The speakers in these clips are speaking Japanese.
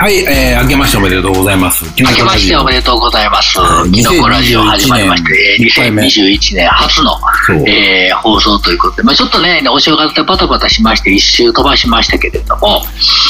はい、えー、明けましておめでとうございます。明明けましておめでとうございます。キノコラジオ始まりまして、2021 2021年初のえー放送ということで、まあ、ちょっとね、お正月でバタバタしまして、一周飛ばしましたけれども、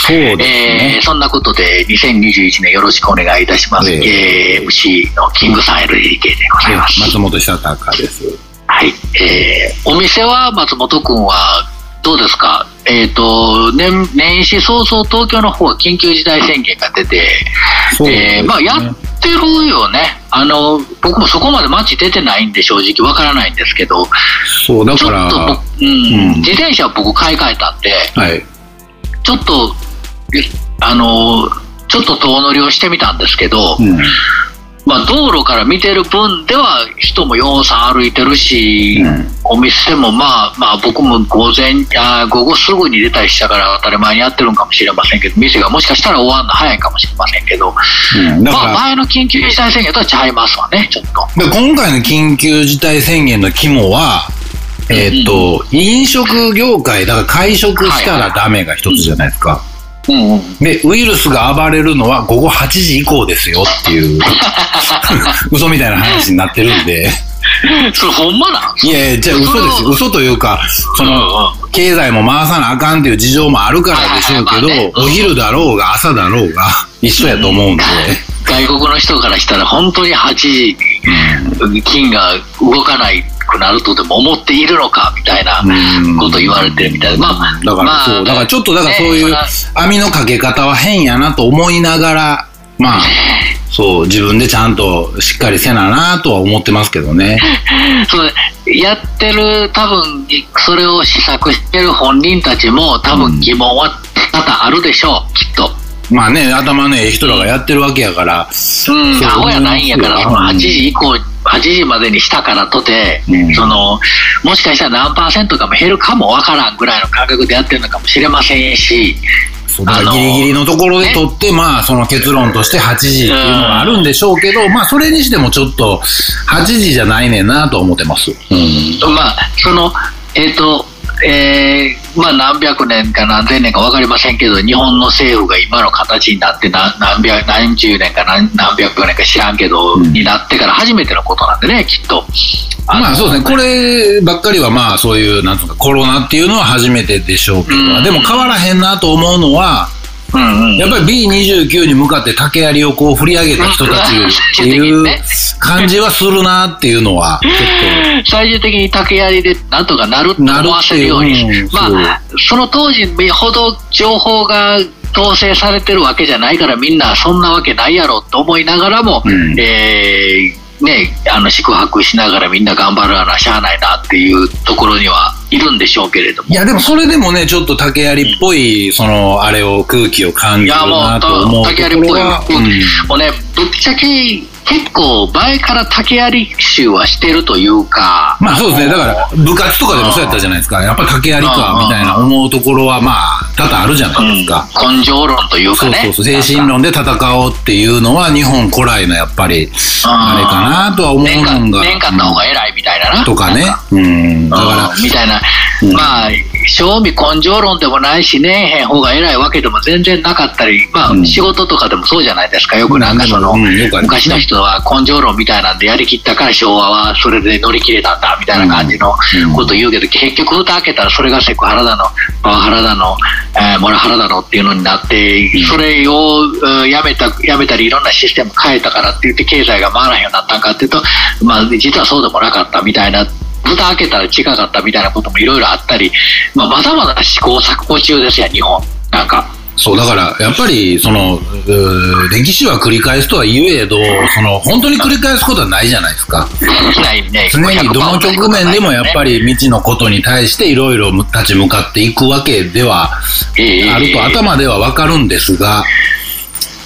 そうですえねー。そんなことで、2021年よろしくお願いいたします。ええー MC のキングさん LDK でございます。松本久隆です。はい。えーお店は松本くんはどうですか？えっ、と、年、年始早々東京の方は緊急事態宣言が出て、ねえーまあやってるよね。あの、僕もそこまで街出てないんで正直わからないんですけど、そう、だちょから、っと僕、うん、うん自転車僕買い替えたんで、はい。ちょっと、えあの、ちょっと遠乗りをしてみたんですけど、うん。まあ道路から見てる分では人もようさん歩いてるし、うんお店もまあまあ僕も午前あ午後すぐに出たりしたから当たり前にやってるんかもしれませんけど店がもしかしたら終わるの早いかもしれませんけど、うん、まあら、前の緊急事態宣言とはちゃいますわねちょっと。で今回の緊急事態宣言の肝は、えーっと、飲食業界、だから会食したらダメが一つじゃないですか。うんうん、で、ウイルスが暴れるのは午後8時以降ですよっていう、嘘みたいな話になってるんで。それほんまなん？いやいや、じゃあ嘘ですよ。嘘というか、その、経済も回さなあかんっていう事情もあるからでしょうけど、お昼だろうが朝だろうが一緒やと思うんで。外国の人からしたら本当に8時に金が動かないくなるとでも思っているのかみたいなうん。こと言われてるみたいで、まあ、だから、まあそう、だからちょっと、だからそういうね網のかけ方は変やなと思いながら、まあ、そう、自分でちゃんとしっかりせななとは思ってますけどね。そうやってる多分それを試作してる本人たちも多分疑問は多々あるでしょうきっと。まあね、頭のええ人らがやってるわけやから、うん、そうアホやないんやから、その8うん時以降、8時までにしたからとて、うん。その、もしかしたら何パーセントかも減るかもわからんぐらいの感覚でやってるのかもしれませんし、ギリギリのところで取って、まあその結論として8時っていうのがあるんでしょうけど、まあそれにしてもちょっと8時じゃないねんなとは思ってます。うん。まあ、その、えっ、と、えーまあ何百年か何千年か分かりませんけど、日本の政府が今の形になって何何百、何十年か何何百年か知らんけど、うんになってから初めてのことなんでね、きっと。のまあそうですね、こればっかりはまあそういう、なんつうか、コロナっていうのは初めてでしょうけど、うん。でも変わらへんなと思うのは、うんうん。やっぱり B29 に向かって竹槍をこう振り上げた人たちっていう感じはするなっていうのは、ちょっ最終的に竹槍でなんとかなると思わせるように、うんまあ、その当時ほど情報が統制されてるわけじゃないからみんなそんなわけないやろと思いながらも、うん。えーね、あの宿泊しながらみんな頑張るなしゃあないなっていうところにはいるんでしょうけれどもと。いやでもそれでもね、ちょっと竹槍っぽい、その、あれを、空気を感じるなと思うう竹槍っぽい、うんもうねぶっちゃけ結構前から竹槍集はしてるというかまあそうですね。だから、部活とかでもそうやったじゃないですか。やっぱ竹槍か、みたいな思うところは、まあ、多々あるじゃないですか。根性論というかねそうそうそう。精神論で戦おうっていうのは、日本古来のやっぱり、あれかなとは思うのが。年間の方が偉いみたいなな。とかね。うん。だうんかみたいな、うんまあ、正味根性論でもないし、ねえへん方が偉いわけでも全然なかったり、まあ、うん仕事とかでもそうじゃないですか。よくなんかその、昔の人は根性論みたいなんでやりきったから昭和はそれで乗り切れたんだみたいな感じのうんこと言うけど、結局蓋開けたらそれがセクハラだの、パワハラだの、えーモラハラだのっていうのになって、それをうんやめた、やめたりいろんなシステム変えたからって言って経済が回らへんようになったんかっていうと、まあ実はそうでもなかったみたいな蓋開けたら違かったみたいなこともいろいろあったり、まあ、まだまだ試行錯誤中ですよ、日本。なんか。そう、だから、やっぱり、その、歴史は繰り返すとは言えど、その、本当に繰り返すことはないじゃないですか。ないね。常にどの局面でもやっぱり未知のことに対していろいろ立ち向かっていくわけではりあると頭ではわかるんですが、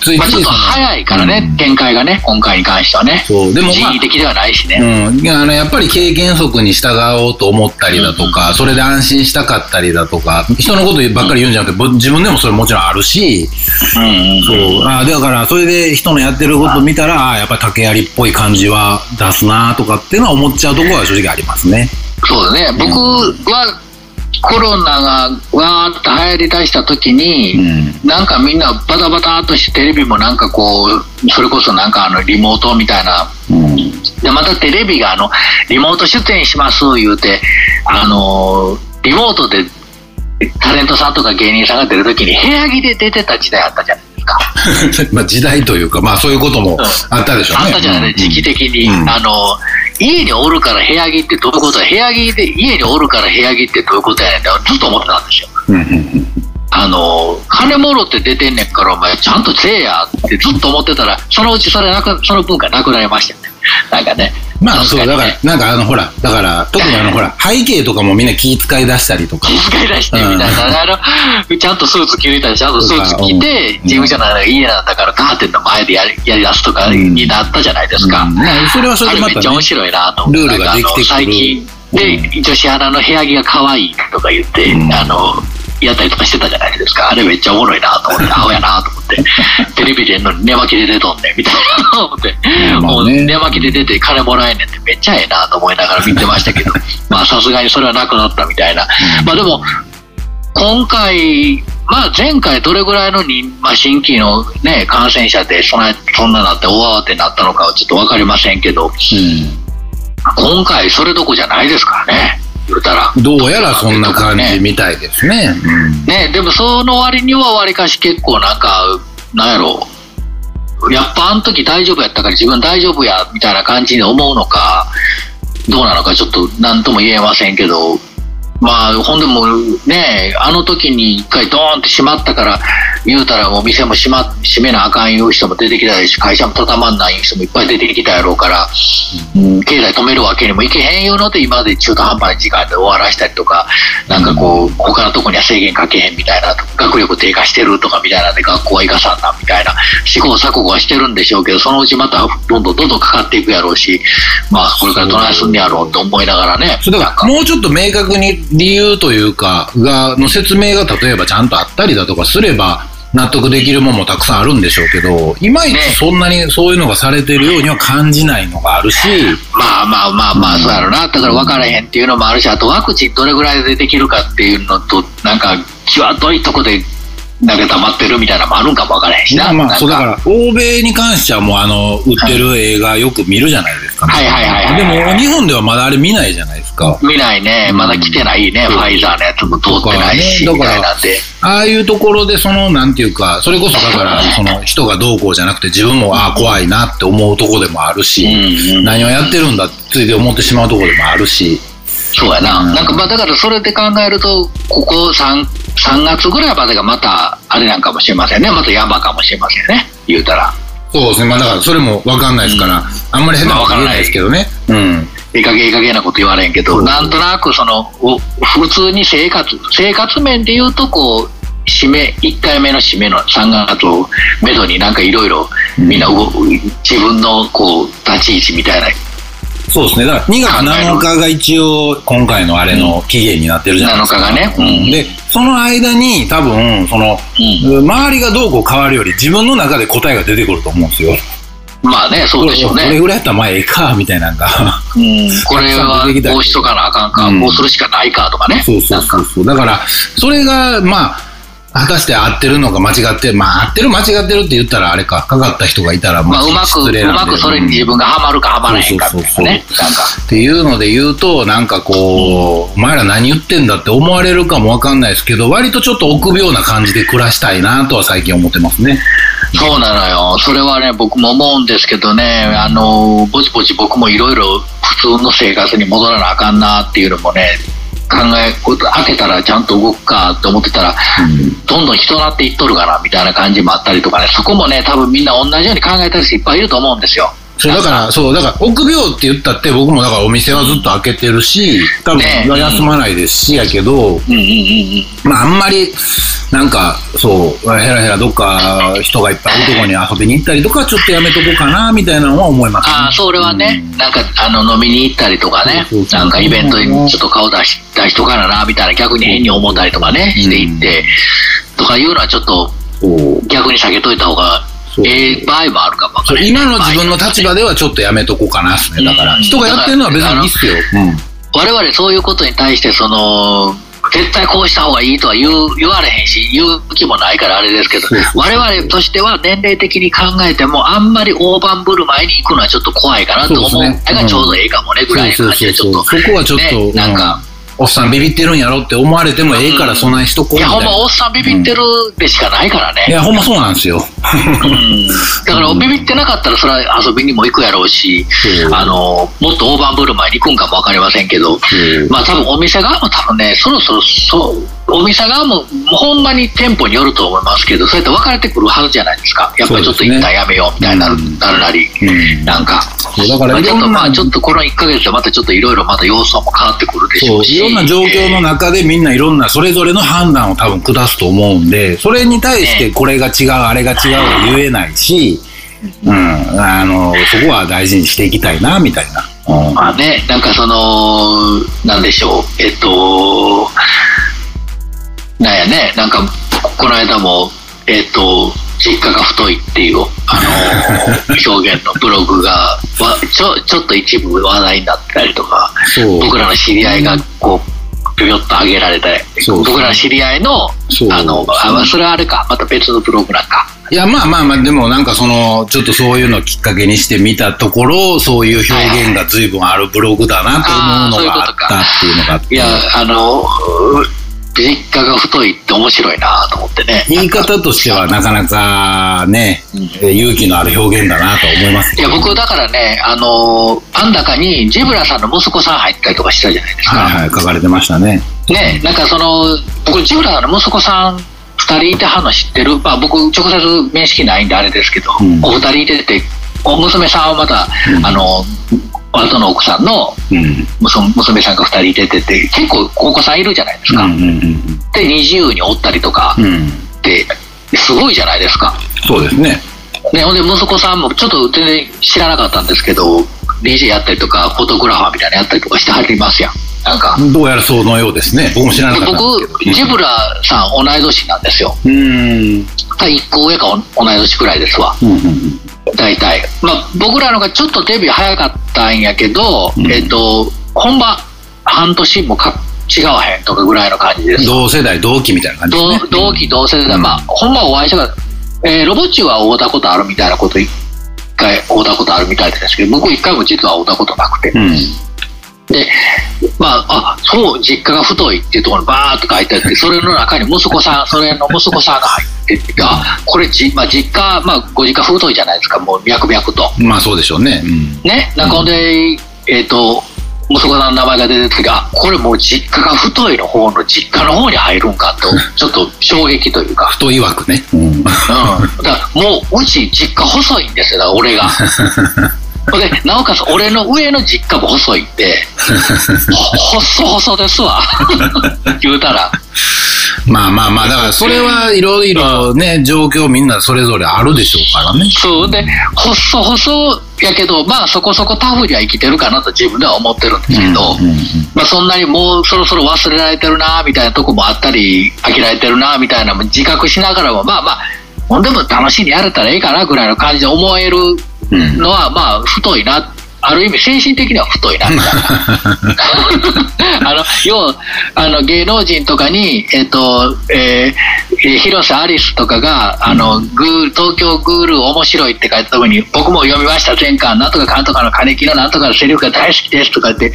ついまあ、ちょっと早いからね、展開がね、今回に関してはね。そうでもまあ人為的ではないしね。うん、いやあのやっぱり経験則に従おうと思ったりだとか、それで安心したかったりだとか、人のことばっかり言うんじゃなくて、ぼ自分でもそれもちろんあるし、うんうんそうあだからそれで人のやってること見たら、あやっぱ竹槍っぽい感じは出すなとかっていうのは思っちゃうところは正直ありますね。そうだね。僕は、コロナがわーっと流行りだした時に、うん。なんかみんなバタバタっとしてテレビもなんかこうそれこそなんかあのリモートみたいな。うん。でまたテレビがあのリモート出演します言うてあのリモートでタレントさんとか芸人さんが出る時に部屋着で出てた時代あったじゃないですか。まあ時代というか、まあそういうこともあったでしょうね。あったじゃない、時期的に、うん。あの家におるから部屋着ってどういうことや？部屋着で家におるから部屋着ってどういうことやねんってずっと思ってたんですよ。あの金もろって出てんねんからお前ちゃんとせえやってずっと思ってたらそのうちそれなくその文化なくなりましたよね。なんかね。まあそう、だからなんかあのほら、だから、特にあのほら、背景とかもみんな気遣い出したりとか。気遣い出してみたいな、あのちゃんとスーツ着れたりちゃんとスーツ着てうん事務所の家なんだからカーテンの前でやりやりだすとかになったじゃないですか、うん。まあそれはそれでまためっちゃ面。白いなと思ルールができて最近で、女子アナの部屋着が可愛いとか言って、うん。あのやったりとかしてたじゃないですか。あれめっちゃおもろいなと思って アホやなと思って。テレビでんのに寝巻きで出とんねんみたいな思って、まあね。もう寝巻きで出て金もらえんねんってめっちゃええなと思いながら見てましたけど。まあさすがにそれはなくなったみたいな、まあでも今回、まあ、前回どれぐらいの人、まあ、新規の、ね、感染者でそんなそんななって大慌てになったのかはちょっと分かりませんけど。今回それどこじゃないですからね言うたら。うんどうやらそんな感じみたいですね。うんね、でもその割にはわりかし結構なんかなんやろやっぱあの時大丈夫やったから自分大丈夫やみたいな感じに思うのかどうなのかちょっと何とも言えませんけどまあほんでもねあの時に一回ドーンって閉まったから言うたらもう店も閉,、ま、閉めなあかんいう人も出てきたし会社も畳まんない人もいっぱい出てきたやろうから、うん、経済止めるわけにもいけへんいうので今まで中途半端な時間で終わらしたりとかなんかこう他のとこには制限かけへんみたいな学力低下してるとかみたいなんで学校は行かさんなみたいな試行錯誤はしてるんでしょうけどそのうちまたどんどんどんどんかかっていくやろうしまあこれからどないすんねやろうと思いながらねそれだからもうちょっと明確に理由というかがの説明が例えばちゃんとあったりだとかすれば納得できるものもたくさんあるんでしょうけどいまいちそんなにそういうのがされてるようには感じないのがあるしまあまあまあまあそうやろな。だから分からへんっていうのもあるしあとワクチンどれぐらいでできるかっていうのとなんか際どいとこでなんか溜まってるみたいなのもあるんかも分からへんしな。まあそうだから欧米に関してはもうあの売ってる映画よく見るじゃないですか、はいはいはいはいでも日本ではまだあれ見ないじゃないですか。見ないね。まだ来てないね、ファイザーのやつも通ってないし、みだからたいなんで。ああいうところでそのなんていうかそれこそだからその人がどうこうじゃなくて自分もああ怖いなって思うとこでもあるし、うんうん。何をやってるんだってついて思ってしまうところでもあるしそうやな、うん。なんかまあだからそれで考えるとここ 3, 3月ぐらいまでがまたあれなんかもしれませんね。また山かもしれませんね。言うたら。そうですね。まあだからそれも分かんないですから、あんまり下手なこと言えないですけどね、うん。いい加減いい加減なこと言われんけど、うん。なんとなくそのお普通に生活生活面で言うとこう締め1回目の締めの3月をめどになんかいろいろみんな動自分のこう立ち位置みたいなそうですね。だから2月7日が一応今回のあれの期限になってるじゃないですか、7日がね。うん。でその間に多分その、うん。周りがどうこう変わるより自分の中で答えが出てくると思うんですよ。まあねそうでしょうこれね、ぐらいやったらまあええかみたいな。のがうん、これはこうしとかなあかんか、うん。こうするしかないかとかね。そうそうそうそう。だからそれがまあ果たして合ってるのか間違ってまあ合ってる間違ってるって言ったらあれか。かかった人がいたらまあ、うまく失礼うなんで。まくそれに自分がハマるかハマらへんかみたいなねなんかっていうので言うとなんかこう、お前ら何言ってんだって思われるかもわかんないですけど割とちょっと臆病な感じで暮らしたいなとは最近思ってますね。そうなのよ。それはね僕も思うんですけどねあのぼちぼち僕もいろいろ普通の生活に戻らなあかんなっていうのもね考え開けたらちゃんと動くかって思ってたらどんどん人なっていっとるかなみたいな感じもあったりとかね。そこもね多分みんな同じように考えてる人いっぱいいると思うんですよそうだからそうだから臆病って言ったって僕もだからお店はずっと開けてるし多分ね休まないですしやけど、うんうんうんうん。まあ、あんまり、なんか、そう、ヘラヘラどっか人がいっぱいいるとこに遊びに行ったりとか、ちょっとやめとこうかな、みたいなのは思います、ああ、それはね、うん。なんかあの飲みに行ったりとかね。なんかイベントにちょっと顔出し出しとかななみたいな、逆に変に思ったりとかね、うんしていって、とかいうのはちょっと逆に避けといた方がええ場合もあるかもわからない。今の自分の立場ではちょっとやめとこうかなっすね。だから、うん人がやってるのは別にいいっすよ。うん。我々そういうことに対してその絶対こうした方がいいとは言う言われへんし、言う気もないからあれですけど我々としては年齢的に考えても、あんまり大盤振る舞いに行くのはちょっと怖いかなと思う。そうね。のがちょうどええかもね、ぐらいの感じで、ちょっと。そこはちょっと、ねなんか、うんおっさんビビってるんやろって思われてもええからそんなにしとこういや。ほんま、おっさんビビってるでしかないからね。いや、ほんまそうなんですよ。うんだから、ビビってなかったら、それは遊びにも行くやろうしそう、あの、もっと大盤振る舞いに行くんかもわかりませんけど、まあ多分お店側も多分ね、そろそろそう、お店側もほんまに店舗によると思いますけど、そうやって分かれてくるはずじゃないですか。やっぱりちょっと一旦やめようみたいになる,、うんなるなり、うんなんか。だからまあちょっといろんなまあちょっとこの1ヶ月でまたちょっといろいろまた要素も変わってくるでしょうし。いろんな状況の中でみんないろんなそれぞれの判断を多分下すと思うんでそれに対してこれが違うあれが違うは言えないし、うん、あのそこは大事にしていきたいなみたいな。うん。まあね、なんかその、なんでしょう、えっと、なんやね、なんか、この間も、えっと、実家が太いっていう、あの、表現のブログが、わちょ、ちょっと一部話題になってたりとか、僕らの知り合いが、こう、ぴょっと上げられて、そう僕らの知り合いのあの、あまあそれはあれか、また別のブログなんか。いやまあまあまあでもなんかそのちょっとそういうのをきっかけにして見たところそういう表現が随分あるブログだなと思うのがあったっていうのがあって。いや、あの、実家が太いって面白いなと思ってね。言い方としてはなかなかね、え勇気のある表現だなと思いますいや、僕、だからね、あの、あん中にジブラさんの息子さん入ったりとかしたじゃないですか。はいはい書かれてましたね。ね、なんかその、僕、ジブラさんの息子さん二人いてはんの知ってる、まあ僕、直接面識ないんであれですけど、うん。お二人いてて、お娘さんはまた、うん。あの、後の奥さんのうん。娘娘さんが二人いててて、結構お子さんいるじゃないですか。うんうんで、二自由におったりとか。うん。うんって、すごいじゃないですか。そうですね。ね、ほんで息子さんもちょっと全然知らなかったんですけど DJ やったりとかフォトグラファーみたいなのやったりとかしてはりますやん。なんか。どうやらそのようですね。僕も知らなかった僕ジブラさん同い年なんですよ。うん。うん1個上か同い年くらいですわ。うんうん大体。まあ僕らのがちょっとデビュー早かったんやけど、うん。えっと本場半年もか違わへんとかぐらいの感じです。同世代同期みたいな感じですね。同同期同世代、うんまあほん。まお会いしたから、えーロボッチは会うたことあるみたいなこと一回会うたことあるみたいですけど僕一回も実は会うたことなくて、うん。でまああそう実家が太いっていうところにバーッと書いてあってそれの中に息子さんそれの息子さんが入っててあこれじ、まあ、実家、まあ、ご実家太いじゃないですか。もう脈々と。まあそうでしょうね。うん。ねなんかほん。でえっ、と息子さんの名前が出てきてあこれもう実家が太いの方の実家の方に入るんかと ちょっと衝撃というか。太い枠ね。うん。うん、だからもううち実家細いんですよ。だから俺が。でなおかつ俺の上の実家も細いんで。ほ細細ですわ。言うたらまあまあまあだからそれはいろいろね状況みんなそれぞれあるでしょうからね。そうで細細やけどまあそこそこタフには生きてるかなと自分では思ってるんですけど、うんうんまあ、そんなにもうそろそろ忘れられてるなみたいなとこもあったり飽きられてるなみたいな自覚しながらもまあまあほんでも楽しいにやれたらいいかなぐらいの感じで思えるうんのはまあ太いなある意味精神的には太いな。みたいなあの要はあの芸能人とかに、えっとえーえー広瀬アリスとかがあの、グー東京グール面白いって書いたところに僕も読みました。前巻なんとかかんとかの金木のなんとかのセリフが大好きですとか言って、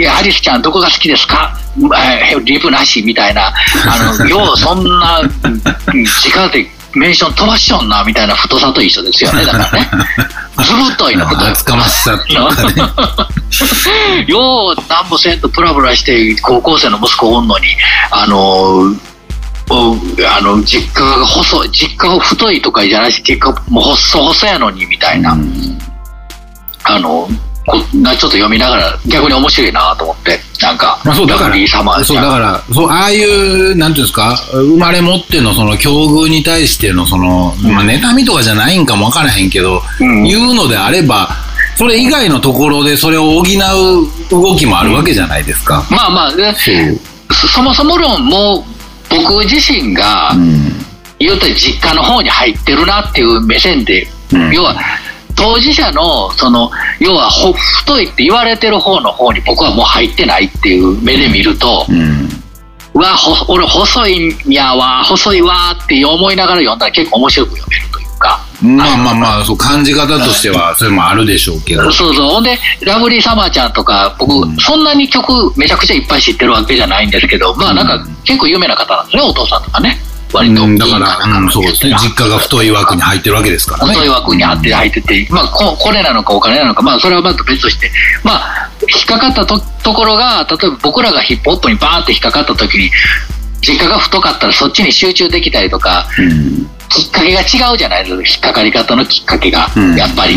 いやアリスちゃんどこが好きですか？えーリプなしみたいな。あの ようそんなうん直でメンション飛ばしよんなみたいな太さと一緒ですよね。だからね。ずぶといの太い厚かましさっていうかねようなんぼせんとプラプラして高校生の息子おんのにあのおあの実家が細い実家が太いとかじゃないし実家もう細細やのにみたいな、うん。あのこなちょっと読みながら逆に面白いなと思って。なんか、まあそうだからそうだからそうああいうなんていうんですか生まれ持ってのその境遇に対してのその、まあ、妬みとかじゃないんかもわからへんけど、うん。言うのであればそれ以外のところでそれを補う動きもあるわけじゃないですか。まあまあ、ね、そもそも論もう僕自身が、うん。言うたら実家の方に入ってるなっていう目線で、うん。要は当事者のその要はほ太いって言われてる方の方に僕はもう入ってないっていう目で見ると、うんうわ、ほ俺細いんやわ、細いわって思いながら読んだら結構面白く読めるというか。まあまあまあ、そう、感じ方としては、それもあるでしょうけど。そうそう。ほんで、ラブリーサマーちゃんとか、僕、うんそんなに曲めちゃくちゃいっぱい知ってるわけじゃないんですけど、まあなんか結構有名な方なんですね、お父さんとかね。割と。うん、だから、うん、そうですね。実家が太い枠に入ってるわけですからね。太い枠にあって入ってて、まあこ、これなのかお金なのか、まあ、それはまた別として、まあ、引っかかったとところが、例えば僕らがヒップホップにバーンって引っかかった時に、実家が太かったらそっちに集中できたりとか、うん。きっかけが違うじゃないですか、引っかかり方のきっかけが、うん。やっぱり。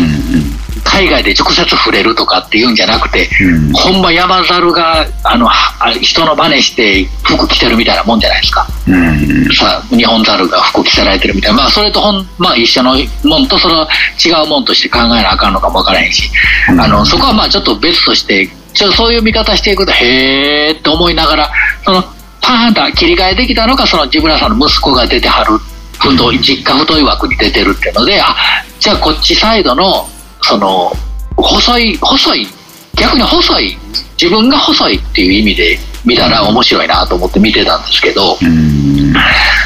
海外で直接触れるとかっていうんじゃなくて、うん。ほんま山猿があのは人の真似して服着てるみたいなもんじゃないですか。うん。さ日本猿が服着せられてるみたいな、まあ、それとほん、まあ、一緒のもんとその違うもんとして考えなあかんのかもわからへんし、うん。あのそこはまあちょっと別としてちょそういう見方していくとへーって思いながらそのパーンと切り替えできたのがそのジブラさんの息子が出てはる太い実家太い枠に出てるっていうのであじゃあこっちサイドのその細い細い逆に細い自分が細いっていう意味で見たら面白いなと思って見てたんですけど、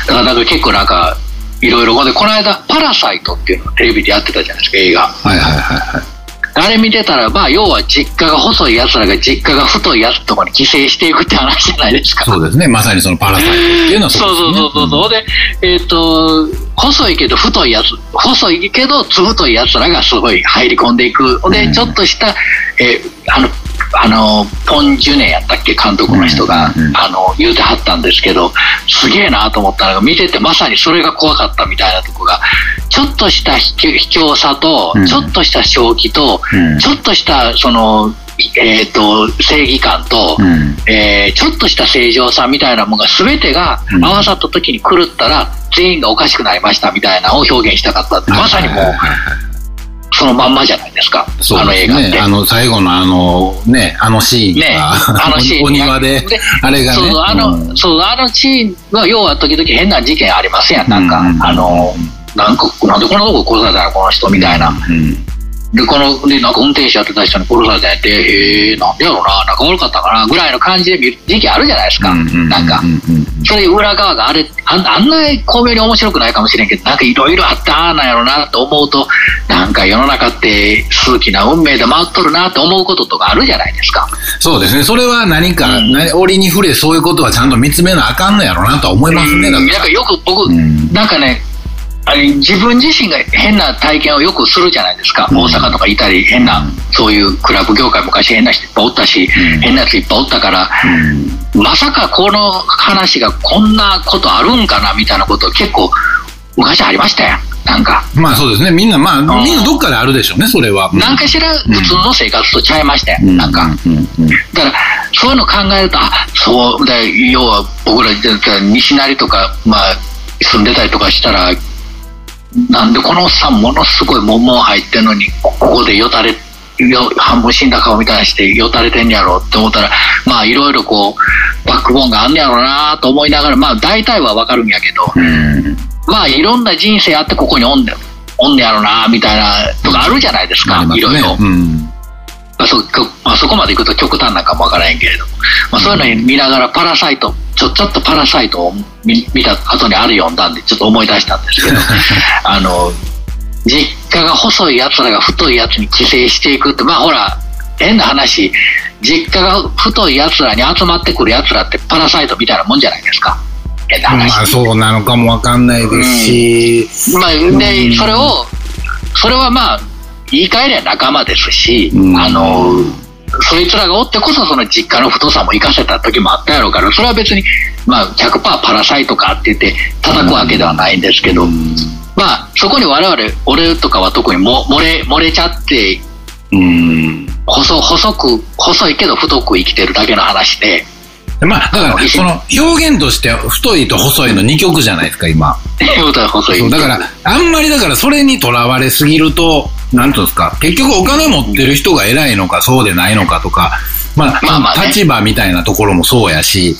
だからなんか結構なんかいろいろこの間「パラサイト」っていうのをテレビでやってたじゃないですか映画はいはいはいはい。あれ見てたらまあ要は実家が細いやつらが実家が太いやつとかに寄生していくって話じゃないですか。そうですね。まさにそのパラサイトっていうのはそうそうそうそうそう。でえっ、と細いけど太いやつ細いけどつぶといやつらがすごい入り込んでいく。でうん。ちょっとした、えーあのあのポン・ジュネやったっけ監督の人が、あの言うてはったんですけどすげえなと思ったのが見ててまさにそれが怖かったみたいなとこがちょっとした卑怯卑怯さと、うん。ちょっとした正気と、うん。ちょっとしたその、えー、と正義感と、うん。えーちょっとした正常さみたいなものが全てがうん。合わさった時に狂ったら全員がおかしくなりましたみたいなのを表現したかった。まさにもはいうそのまんまじゃないですか。そうあの。映画って。あの、最後のあの、ね、あのシーンが、ねあのシーンお庭で、あれがね。そうあの、うん。そうあのシーンは要は時々変な事件ありますやん。なんか、うん。あのなんかなんでこんなとこ殺されたのこの人みたいな、うんでこのでなんか運転手やってた人に殺されたんやってへえなんでやろうな仲悪かったかなぐらいの感じで見る時期あるじゃないですか、うんうんなんかうんうんそういう裏側があれあんあんな巧妙に面白くないかもしれんけどなんかいろいろあったなんやろうなと思うとなんか世の中って数奇な運命で回っとるなと思うこととかあるじゃないですか。そうですね。それは何か、うんな折に触れそういうことはちゃんと見つめなあかんのやろうなとは思いますね。んなんか。よく僕、うんなんかねあれ自分自身が変な体験をよくするじゃないですか、うん。大阪とかいたり変な、そういうクラブ業界昔変な人いっぱいおったし、うん。変なやついっぱいおったからうん。まさかこの話がこんなことあるんかなみたいなこと結構昔ありましたよなんか。まあそうですね。みんな、まあ、みんなどっかであるでしょうね、それは。なんかしら普通の生活とちゃいましたよ、うん。なんか。うん。うん。うん。だから、そういうの考えると、あそうだ、要は僕ら、じゃあ西成とか、まあ、住んでたりとかしたら、なんでこのおっさん、ものすごいもんもん入ってんのに、ここでよたれ、よ半分死んだ顔みたいにしてよたれてんやろって思ったら、まあ、いろいろこう、バックボーンがあんねやろうなと思いながら、まあ、大体はわかるんやけど、うんまあ、いろんな人生あってここにおんねん。おんねやろなみたいなとかあるじゃないですか、いろいろ。うんまあそこまあ、そこまでいくと極端なんかもわからへんけれども、まあ、そういうのに見ながらパラサイトちょちょっとパラサイトを見見た後にある読んだんでちょっと思い出したんですけど。あの実家が細いやつらが太いやつに寄生していくってまあほら変な話。実家が太いやつらに集まってくるやつらってパラサイトみたいなもんじゃないですか。変な話。まあそうなのかもわかんないですし、まあ、でそれをそれはまあ言い換えりゃ仲間ですし、うん。あのそいつらがおってこそその実家の太さも生かせた時もあったやろうからそれは別に、まあ、100%パラサイトかって言って叩くわけではないんですけど、まあそこに我々俺とかは特にも漏れ漏れちゃってうん。細細く細いけど太く生きてるだけの話でまあだからその表現として太いと細いの2曲じゃないですか今。そうだからあんまりだからそれにとらわれすぎるとなんていうんですか結局お金持ってる人が偉いのかそうでないのかとかまあ、まあまあね。立場みたいなところもそうやし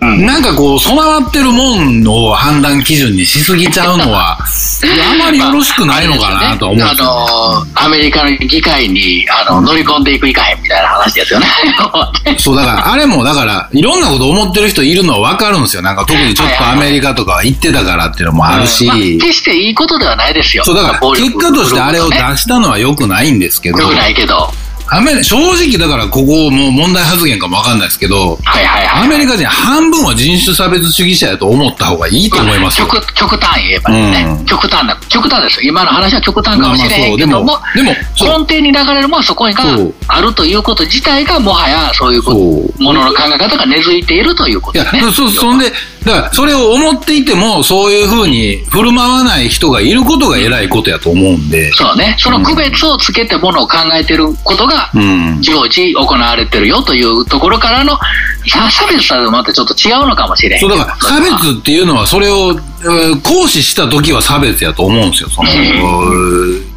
うんなんかこう、備わってるもんを判断基準にしすぎちゃうのは、あまりよろしくないのかなとは思うんあですよの、アメリカの議会に、あの、乗り込んでいくいかへんみたいな話ですよね。そう、だから、あれも、だから、いろんなこと思ってる人いるのはわかるんですよ。なんか特にちょっとアメリカとか行ってたからっていうのもあるしまあ、決していいことではないですよ。そう、だから、結果としてあれを出ねしたのは良くないんですけど、よくないけど。アメリ正直だからここもう問題発言かもわかんないですけど、はいはいはい。アメリカ人半分は人種差別主義者やと思った方がいいと思いますよ。極極端言えばね、うん極端な、極端ですよ。今の話は極端かもしれへんけども、まあまあでも根底に流れるものはそこがそうあるということ自体が、もはやそういうこうものの考え方が根付いているというこいやとですね。、そ、そんで、だから、それを思っていても、そういうふうに振る舞わない人がいることが偉いことやと思うんで。そうね。その区別をつけてものを考えてることが、うん。常時行われてるよというところからの、さ差別さとまたちょっと違うのかもしれへん。そう、だから、差別っていうのは、それを、えー行使した時は差別やと思うんですよ。その、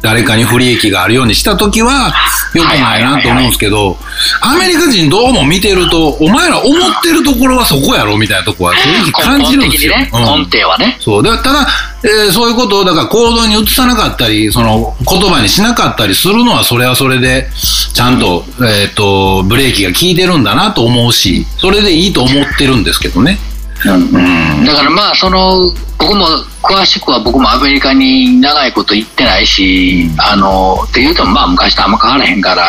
誰かに不利益があるようにした時は、良くないなと思うんですけど、アメリカ人どうも見てると、お前ら思ってるところはそこやろみたいなとこは正直感じるんですよ。根底はね。そう。だただ、えーそういうことを、だから行動に移さなかったり、その言葉にしなかったりするのは、それはそれで、ちゃんと、えっ、と、ブレーキが効いてるんだなと思うし、それでいいと思ってるんですけどね。うん。だからまあその僕も詳しくは僕もアメリカに長いこと行ってないし、あのっていうとまあ昔とあんま変わらへんから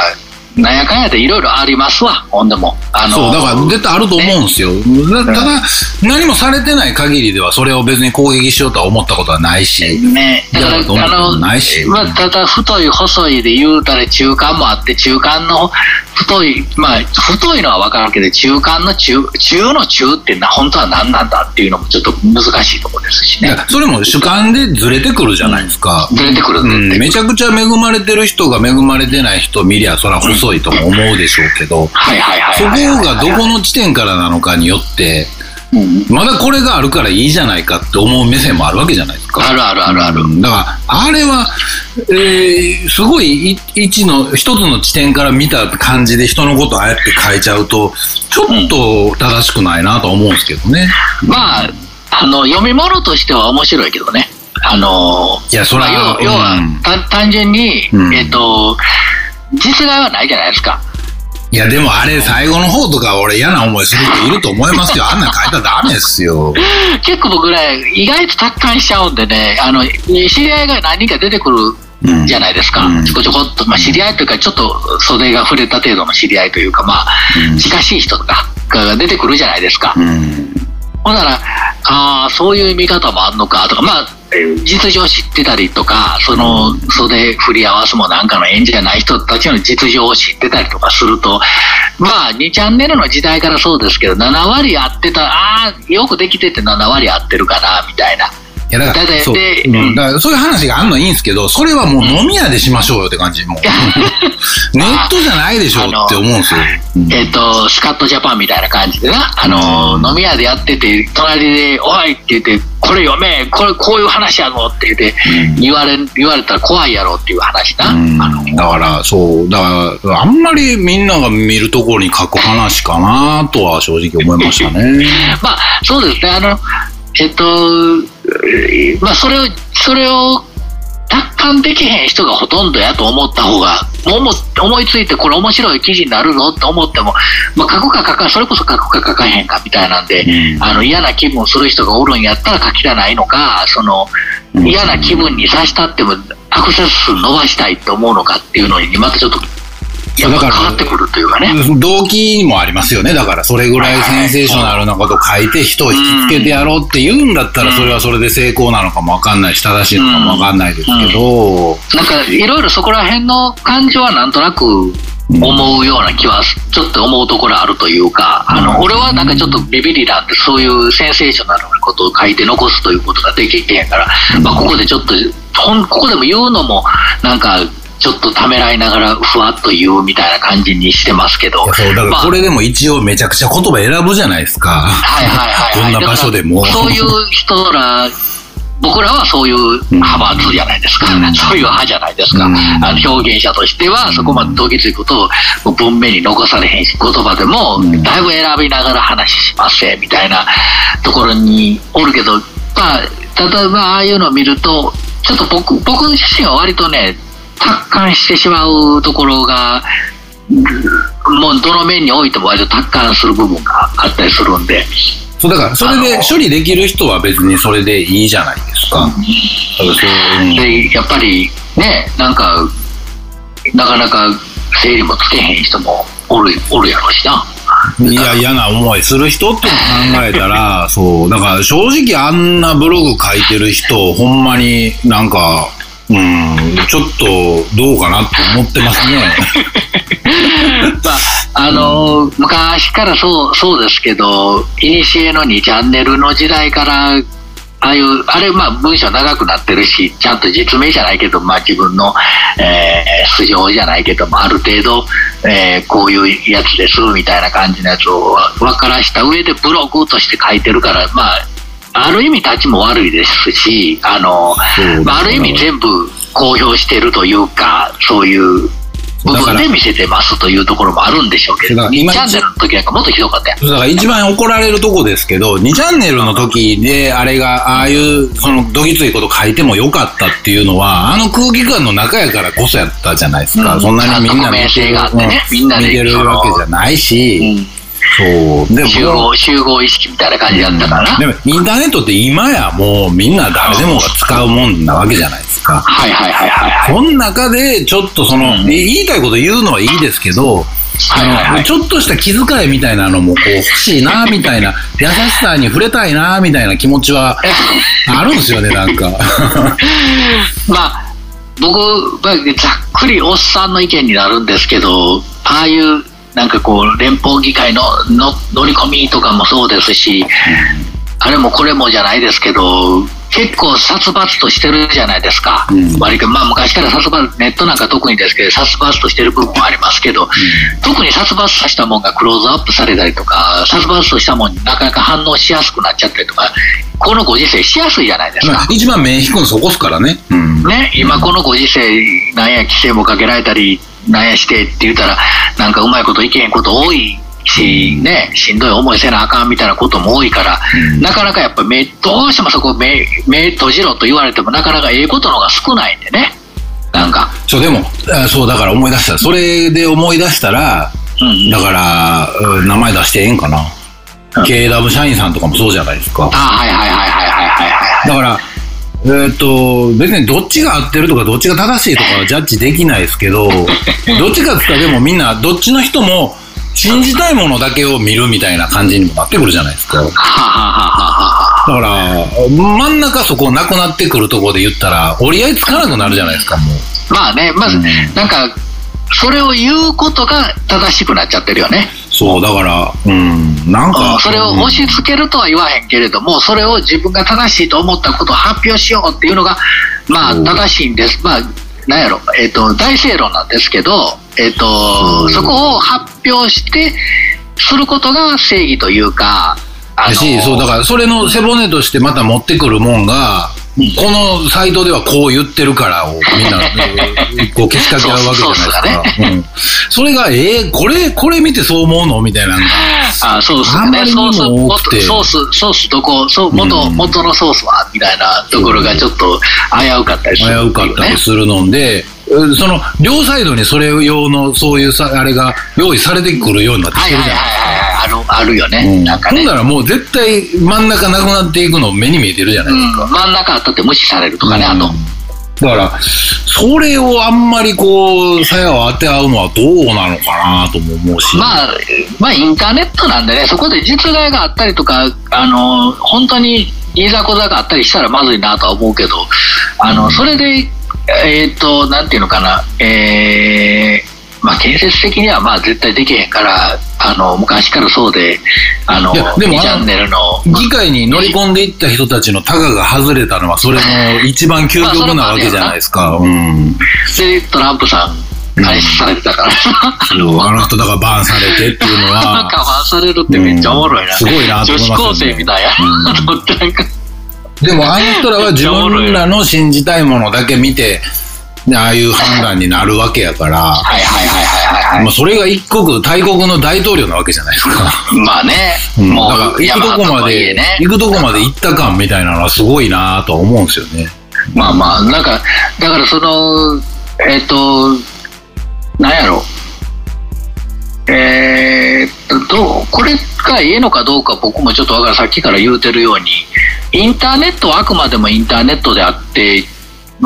なんやかんやでいろいろありますわほんでもあのそう、だから絶対あると思うんですよ。だただ、何もされてない限りでは、それを別に攻撃しようとは思ったことはないし。ね、だからないしまあ、ただ太い細いで言うたら中間もあって中間の太いまあ太いのは分かるけど中間の中中の中ってな本当は何なんだっていうのもちょっと難しいところですしねそれも主観でずれてくるじゃないですか。ずれてくるうんめちゃくちゃ恵まれてる人が恵まれてない人見りゃ、それは細いとも思うでしょうけど、そこがどこの地点からなのかによって、うんまだこれがあるからいいじゃないかって思う目線もあるわけじゃないですか。あるあるあるある。うんだから、あれは、えーすごいい一の、一つの地点から見た感じで人のことをああやって変えちゃうと、ちょっと正しくないなとは思うんですけどね。まあ、あの、読み物としては面白いけどね。あの、いやそらまあ要要は、うんた単純に、うんえっ、と、実害はないじゃないですか。いや、でもあれ、最後の方とか俺嫌な思いする人いると思いますよ。あんなん書いたらダメですよ。結構僕ね、意外と達観しちゃうんでね、あの、知り合いが何人か出てくるうんじゃないですか。うんちょこちょこっと、まあ知り合いというか、ちょっと袖が触れた程度の知り合いというか、まあ、うん近しい人とかが出てくるじゃないですか。うん。ほんなら、ああ、そういう見方もあるのかとか、まあ、実情を知ってたりとか、その袖振り合わすもなんかの演じじゃない人たちの実情を知ってたりとかすると、まあ、2チャンネルの時代からそうですけど、7割合ってた、ああ、よくできてて7割合ってるかな、みたいな。いや、だから、そう、でうんだからそういう話があんのはいいんですけど、それはもう飲み屋でしましょうよって感じ。もう。ネットじゃないでしょって思うんですよ。うんえっ、と、スカットジャパンみたいな感じでな、あの、飲み屋でやってて、隣で、おいって言って、これ読め、これ、こういう話やぞって言って、言われ、言われたら怖いやろっていう話な。だから、そう、だから、あんまりみんなが見るところに書く話かなとは正直思いましたね。まあ、そうですね、あの、えっーまあ、それを、それを、達観できへん人がほとんどやと思った方が、思思いついてこれ面白い記事になるぞって思っても、まあ、書くか書かそれこそ書くか書かへんかみたいなんで、うん。あの嫌な気分する人がおるんやったら書きたないのか、そのうん。嫌な気分にさしたってもアクセス数伸ばしたいと思うのかっていうのにまたちょっとやっぱだから変わってくるというかね。動機もありますよね。だから、それぐらいセンセーショナルなこと書いて人を引きつけてやろうって言うんだったら、それはそれで成功なのかもわかんないし、正しいのかもわかんないですけど、なんかいろいろそこら辺の感情はなんとなく思うような気はちょっと思うところあるというか、あの俺はなんかちょっとビビりなんでそういうセンセーショナルなことを書いて残すということができてへんから、まあ、ここでちょっとここでも言うのもなんかちょっとためらいながらふわっと言うみたいな感じにしてますけど。そう、だからまあ。これでも一応めちゃくちゃ言葉選ぶじゃないですか。はいはいはいはい、どんな場所でも。そういう人ら僕らはそういう派閥じゃないですか、うん、そういう派じゃないですか、うん、あの表現者としてはそこまでどぎついことを文面に残されへんし言葉でもだいぶ選びながら話しますみたいなところにおるけど、まあ、例えばああいうのを見るとちょっと僕僕自身は割とね達観してしまうところがもうどの面においても割と達観する部分があったりするんで。そうだからそれで処理できる人は別にそれでいいじゃないですか。でやっぱりねなんかなかなか整理もつけへん人もおるおるやろうしな。いや、嫌な思いする人っての考えたら、そう、だから正直あんなブログ書いてる人、ほんまになんか、うん、ちょっとどうかなって思ってますね。まあ、あのー、昔からそうそうですけど、いにしえの2チャンネルの時代から、ああいう、あれ、まあ、文章長くなってるし、ちゃんと実名じゃないけど、まあ、自分の、えー、素性じゃないけども、ある程度、えー、こういうやつですみたいな感じのやつを分からした上でブログとして書いてるから、まあ、ある意味立ちも悪いですし、あの、まあ、ある意味全部公表してるというか、そういう部分で見せてますというところもあるんでしょうけど、2チャンネルの時なんかもっとひどかったやだから一番怒られるとこですけど、2チャンネルの時で、あれが、ああいう、その、どぎついこと書いてもよかったっていうのは、あの空気感の中やからこそやったじゃないですか。うん、そんなにみんな見てる、ね、みんな見てるわけじゃないし、うんそう。でも集合集合意識みたいな感じだったから、でもインターネットって今やもうみんな誰でもが使うもんなわけじゃないですか。はいはいはいはい、はい、その中でちょっとその、うん、言いたいこと言うのはいいですけどはいはいはい、ちょっとした気遣いみたいなのもこう欲しいなみたいな 優しさに触れたいなみたいな気持ちは あるんですよねなんか。まあ僕はざっくりおっさんの意見になるんですけどああいうなんかこう連邦議会のの乗り込みとかもそうですし、あれもこれもじゃないですけど結構殺伐としてるじゃないですか、うん、割とまあ昔から殺伐ネットなんか特にですけど殺伐としてる部分もありますけど、うん、特に殺伐させたものがクローズアップされたりとか殺伐としたものになかなか反応しやすくなっちゃったりとかこのご時世しやすいじゃないですか、まあ、一番目引くのそこっすからね,、うん、ね今このご時世なんや規制もかけられたりなんやしてって言ったらなんかうまいこといけへんこと多いし、ね、しんどい思いせなあかんみたいなことも多いから、うん、なかなかやっぱ目どうしてもそこ目目閉じろと言われてもなかなかええことの方が少ないんでね。なんか。そうでもそうだから思い出した。それで思い出したら、うん、だから名前出してええんかな、うん、KW 社員さんとかもそうじゃないですか。あはいはいはいはいはいはいはい。だからえー、っと、別にどっちが合ってるとかどっちが正しいとかはジャッジできないですけど、どっちかって言ったらでもみんな、どっちの人も信じたいものだけを見るみたいな感じにもなってくるじゃないですか。だから、真ん中そこなくなってくるところで言ったら、折り合いつかなくなるじゃないですか、もう。まあね、まず、うん、なんか、それを言うことが正しくなっちゃってるよね。そう、だから、うん、なんか。それを押し付けるとは言わへんけれども、それを自分が正しいと思ったことを発表しようっていうのが、まあ、正しいんです。まあ、なんやろ、えっ、ー、と、大正論なんですけど、えっ、ー、と、そこを発表して、することが正義というか、あのー、し、そう、だから、それの背骨としてまた持ってくるもんが、このサイトではこう言ってるからをみんなこう消しかけ合うわけじゃないですか。そうん、それが、えー、これ、これ見てそう思うのみたいなのが。あそうですね。ソース、ソース、ソースどこ、そう元、うん、元のソースはみたいなところがちょっと危うかったりする、ね、危うかったりするので、その両サイドにそれ用のそういうさあれが用意されてくるようになってきてるじゃないですか。あるあるよね。うん、なんかね。ほんならもう絶対真ん中なくなっていくの目に見えてるじゃないですか。うん、真ん中あったって無視されるとかね、あと。だから、それをあんまりこう、鞘を当て合うのはどうなのかなとも思うし。まあ、まあ、インターネットなんでね、そこで実害があったりとか、あの、本当にいざこざがあったりしたらまずいなとは思うけど、あの、それでえっ、ー、と、なんていうのかな、えー、まあ、建設的にはまあ絶対できへんから、あの、昔からそうで、あの、でもチャンネルの。議会に乗り込んでいった人たちのタガが外れたのは、それの一番究極なわけじゃないですか。うん。で、トランプさん、されてたから。うん、あの人だからバンされてっていうのは。なんかバンされるってめっちゃおもろいな。うん、すごいなと思います、ね、女子高生みたいな。うん。でもあの人らは自分らの信じたいものだけ見て、ああいう判断になるわけやから、はいはいはいはいはい、まあ、それが一国、大国の大統領なわけじゃないですか。まあね、うん、もだからう行くとこまで、ね、行くとこまで行った感みたいなのはすごいなとは思うんですよね。まあまあ、なんか、だからその、えっ、と、なんやろ。えー、っと、これがええのかどうか僕もちょっとわからんさっきから言うてるように、インターネットはあくまでもインターネットであって、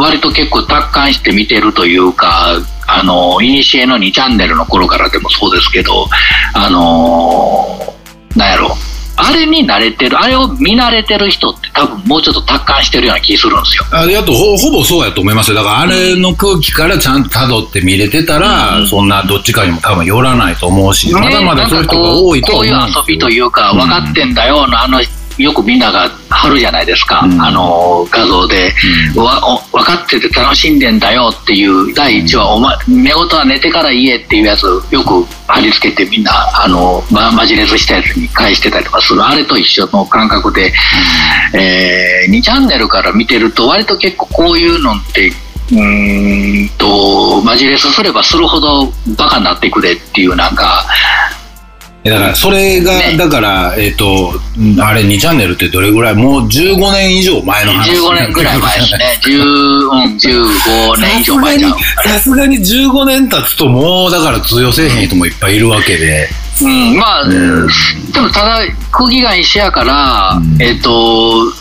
割と結構達観して見てるというか、あの、いにしえの2チャンネルの頃からでもそうですけど、あの、なんやろ。あれに慣れてる、あれを見慣れてる人って多分もうちょっと達観してるような気するんですよ。あやとほほぼそうやと思いますよ。だからあれの空気からちゃんと辿って見れてたら、うんそんなどっちかにも多分寄らないと思うし、まだまだそういう人が多いとこういう思う遊びというか、分かってんだよの、あの、よくみんなが貼るじゃないですか、うん。あの画像で、うん。わお分かってて楽しんでんだよっていう第一話、お前寝言は寝てから言えっていうやつよく貼り付けてみんなあの、ま、マジレスしたやつに返してたりとかする。あれと一緒の感覚で、えー2チャンネルから見てると割と結構こういうのってうーんとマジレスすればするほどバカになってくれっていうなんかえだからそれが、ねだから、えっ、と、んあれ2チャンネルってどれぐらい？もう15年以上前の話。15年ぐらい前ですね。10うん、15年以上前じゃん。さすがに15年経つともうだから通用せえへん人もいっぱいいるわけで。うん、まあ、んでもただ、空気が一緒やから、うんえっ、と、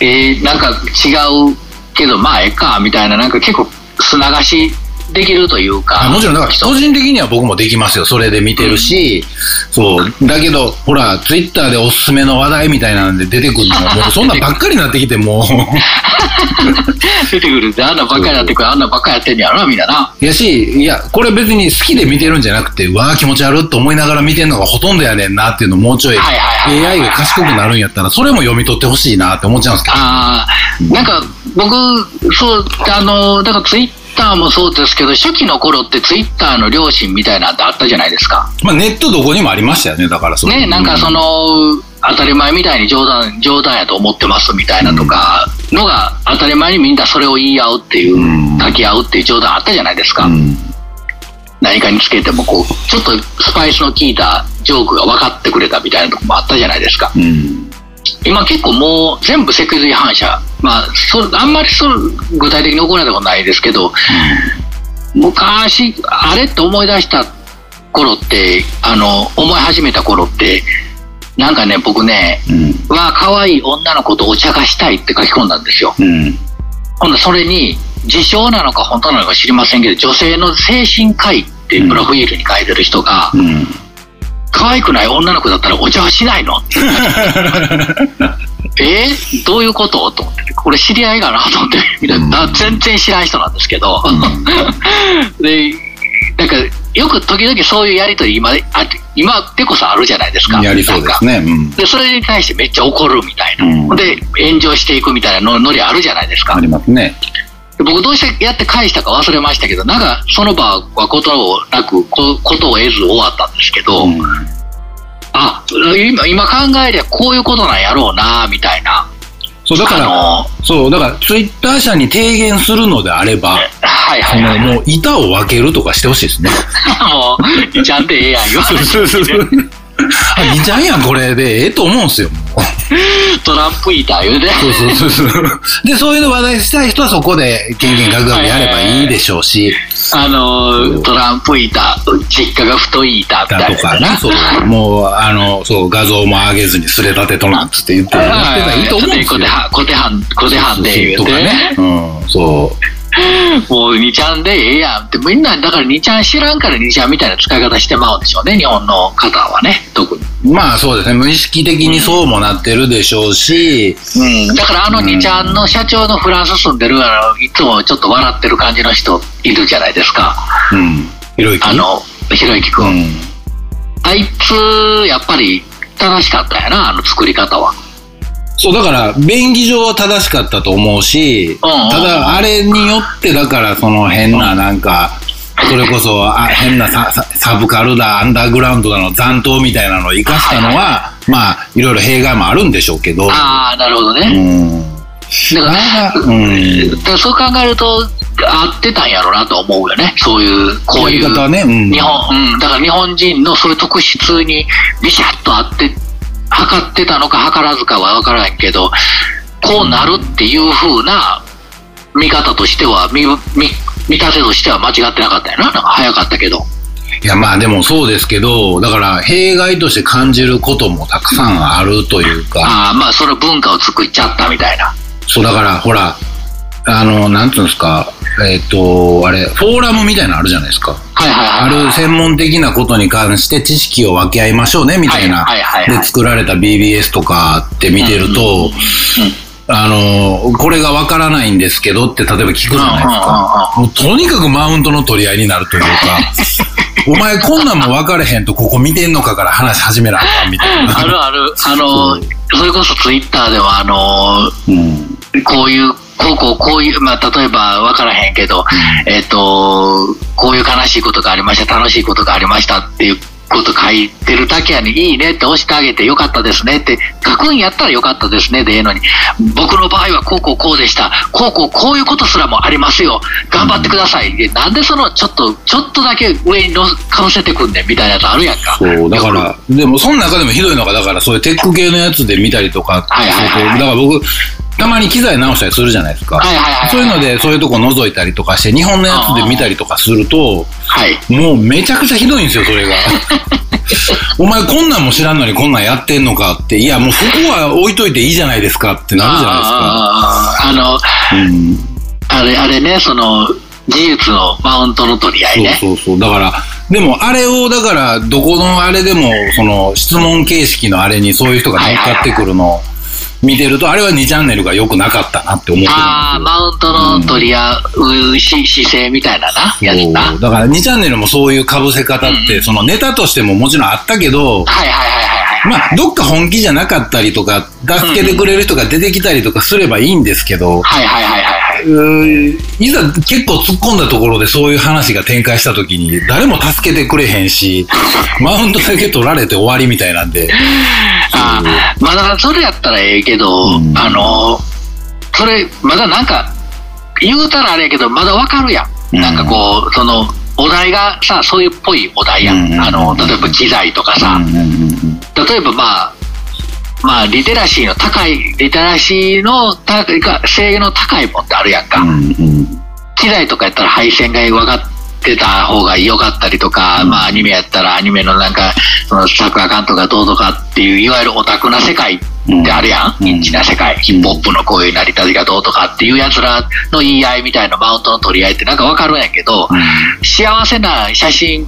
えーなんか違うけど、まあ、ええか、みたいな、なんか結構砂流しできるというか。あもちろん、だから個人的には僕もできますよ。それで見てるし、そう。だけど、ほら、ツイッターでおすすめの話題みたいなんで出てくるのも、もうそんなんばっかりになってきて、もう。出てくるんで、あんなばっかりやってくる、あんなばっかりやってんやろな、みんなな。やし、いや、これ別に好きで見てるんじゃなくて、うわー気持ち悪いと思いながら見てんのがほとんどやねんなっていうのもうちょい AI が賢くなるんやったら、それも読み取ってほしいなって思っちゃうんですけど。ああ、なんか僕、そう、あの、だからツイッターもそうですけど、初期の頃ってツイッターの両親みたいなのってあったじゃないですか。まあネットどこにもありましたよね、だからそのね、なんかその、当たり前みたいに冗談、冗談やと思ってますみたいなとか、のが当たり前にみんなそれを言い合うっていう、うん書き合うっていう冗談あったじゃないですか。うん何かにつけてもこう、ちょっとスパイスの効いたジョークが分かってくれたみたいなとこもあったじゃないですか。うん今結構もう全部脊髄反射。まあ、そあんまりそう具体的に行われたことないですけど、昔、あれって思い出した頃って、あの、思い始めた頃って、なんかね、僕ね、うんわあ、可愛い女の子とお茶がしたいって書き込んだんですよ。うんほんで、それに、自称なのか本当なのか知りませんけど、女性の精神科医ってプロフィールに書いてる人が、うん可愛くない女の子だったらお茶はしないの？え？ーどういうこと？と。思って、これ知り合いかなと思って、みたいな、うん。全然知らん人なんですけど、で、なんか、よく時々そういうやりとり今、あ今でこそあるじゃないですか。やりそうですね。うん。で、それに対してめっちゃ怒るみたいな。うん。で、炎上していくみたいなのノリあるじゃないですか。あ。りますね。で僕どうしてやって返したか忘れましたけど、なんかその場はことをなく、こことを得ず終わったんですけど、うんあ、今、今考えりゃこういうことなんやろうな、みたいな。そう、だから、そう、だから、ツイッター社に提言するのであれば、はいはそいはい。のもう板を分けるとかしてほしいですね。もう、ちゃんでええやん、言われてそうそうそう。あ、いいじゃんやん、これで。ええと思うんすよ、もう。トランプイーター言うて。そうそうそうそう。で、そういうの話題したい人はそこで、権限ガクガクやればいいでしょうし、あの、トランプイーター、実家が太いイーターみたいな。だとかね、そう、もう、あの、そう、画像も上げずにすれたてとなんつって言ってやってたらいいと思うんですよ。小手半、小手半、で言うて。とかね。うん、そう。もう2ちゃんでええやんって、みんな、だから2ちゃん知らんから2ちゃんみたいな使い方してまうんでしょうね、日本の方はね、特に。まあそうですね、無意識的にそうもなってるでしょうし、うん、だからあの2ちゃんの社長のフランス住んでる、あのいつもちょっと笑ってる感じの人いるじゃないですか。うん。ひろゆき？あの、ひろゆきく。うんん。あいつ、やっぱり正しかったんやな、あの作り方は。そう、だから、便宜上は正しかったと思うし、うんうんただ、あれによって、だから、その変な、なんか、それこそ、あ変なサササブカルだ、アンダーグラウンドだの、残党みたいなのを生かしたのは、まあ、いろいろ弊害もあるんでしょうけど、ああ、なるほどうね。ん。だから、うん。だからそう考えると、合ってたんやろうなと思うよね。そういう、こういう。ねうん日本、うん。だから日本人のそういう特質にビシャッと合って、測ってたのか測らずかは分からないけど、こうなるっていう風な見方としては、見立てとしては間違ってなかったよな。なんか早かったけど。いや、まあでもそうですけど、だから弊害として感じることもたくさんあるというか、ああ、まあその文化を作っちゃったみたいな。そうだからほら、あの、なんていうんですか、えっ、と、あれ、フォーラムみたいなのあるじゃないですか。はいはいはい、あはい。る専門的なことに関して知識を分け合いましょうねみたいなはいはいはいはいで作られた BBS とかって見てると、あのこれが分からないんですけどって例えば聞くじゃないですか。もうとにかくマウントの取り合いになるというか、お前こんなんも分かれへんとここ見てんのかから話し始めなあかんみたいな。あるある。あの、それこそツイッターでは、あの、うんこういう、こうこう、こういう、まあ、例えば分からへんけど、えっ、と、こういう悲しいことがありました、楽しいことがありましたっていうこと書いてるだけやに、いいねって押してあげてよかったですねって、書くんやったらよかったですねでええのに、僕の場合はこうこうこうでした、こうこうこういうことすらもありますよ、頑張ってください。でなんでその、ちょっと、ちょっとだけ上にのかぶせてくんねんみたいなやつあるやんか。そう、だから、でもその中でもひどいのが、だからそういうテック系のやつで見たりとか、はいはいはいはい。だから僕、たまに機材直したりするじゃないですか。はいはいはいはいそういうので、そういうとこ覗いたりとかして、日本のやつで見たりとかすると、はい。もうめちゃくちゃひどいんですよ、それが。お前こんなんも知らんのにこんなんやってんのかって、いやもうそこは置いといていいじゃないですかってなるじゃないですか。あの、うんあれ、あれね、その、技術のマウントの取り合いね。そうそうそう。だから、でもあれを、だから、どこのあれでも、その、質問形式のあれにそういう人が乗っかってくるのを見てると、あれは2チャンネルが良くなかったなって思ってああ、マウントの取り合うし、姿勢みたいなな。やつな。だから2チャンネルもそういう被せ方って、そのネタとしてももちろんあったけど、はいはいはいはいはい。まあ、どっか本気じゃなかったりとか、助けてくれる人が出てきたりとかすればいいんですけど、はいはいはいはいはい。ざ結構突っ込んだところでそういう話が展開した時に誰も助けてくれへんし マウントだけ取られて終わりみたいなんでああ、まあだからそれやったらええけど、うんあの、それ、まだなんか、言うたらあれやけど、まだわかるやん。うんなんかこう、その、お題がさ、そういうっぽいお題やん。うんあの、例えば機材とかさ、例えばまあ、まあ、リテラシーの高い、リテラシーの高いか、性の高いもんってあるやんか。うんうん機材とかやったら配線が分かってた方が良かったりとか、まあアニメやったらアニメのなんか、その作画監督がどうとかっていう、いわゆるオタクな世界ってあるやん。うんニッチな世界。ヒップホップのこういう成り立ちがどうとかっていうやつらの言い合いみたいなマウントの取り合いってなんか分かるんやけど、幸せな写真、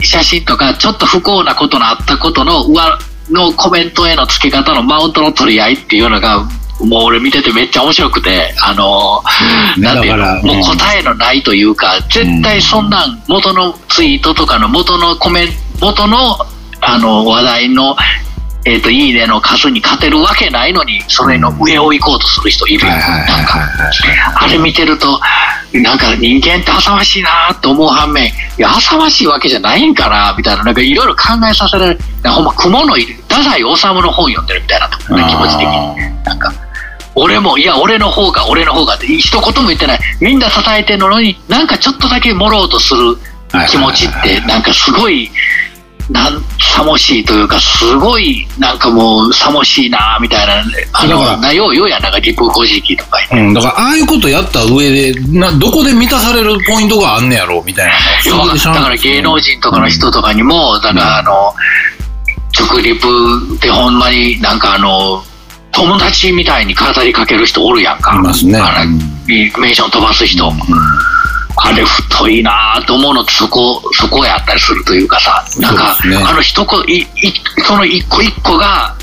写真とか、ちょっと不幸なことのあったことの上のコメントへの付け方のマウントの取り合いっていうのが、もう俺見ててめっちゃ面白くて、あの、ねなんていうの、もう答えのないというか、絶対そんなん元のツイートとかの元のコメント、元のあの話題の、えっ、と、いいねの数に勝てるわけないのに、それの上を行こうとする人いるよ。あれ見てると、なんか人間って浅ましいなって思う反面、いや、浅ましいわけじゃないんかな、みたいな、なんかいろいろ考えさせられる。ほんま、雲のいる、太宰治の本読んでるみたいなと気持ち的に。なんか、俺も、いや、俺の方が、俺の方がって、一言も言ってない。みんな支えてるのに、なんかちょっとだけ盛ろうとする気持ちって、なんかすごい、なん、さもしいというか、すごい、なんかもう、さもしいな、みたいな、あだからの、なようようや、なんか、リプとか。うん、だからああいうことやった上でなどこで満たされるポイントがあんねやろみたいな。だから芸能人とかの人とかにも、だからあの、直リプでほんまになんかあの、友達みたいに語りかける人おるやんか。いますね。あのうんメーション飛ばす人。あれ太いなと思うのってそこ、そこやったりするというかさ、なんか、ね。あの一個、いいその一個一個が、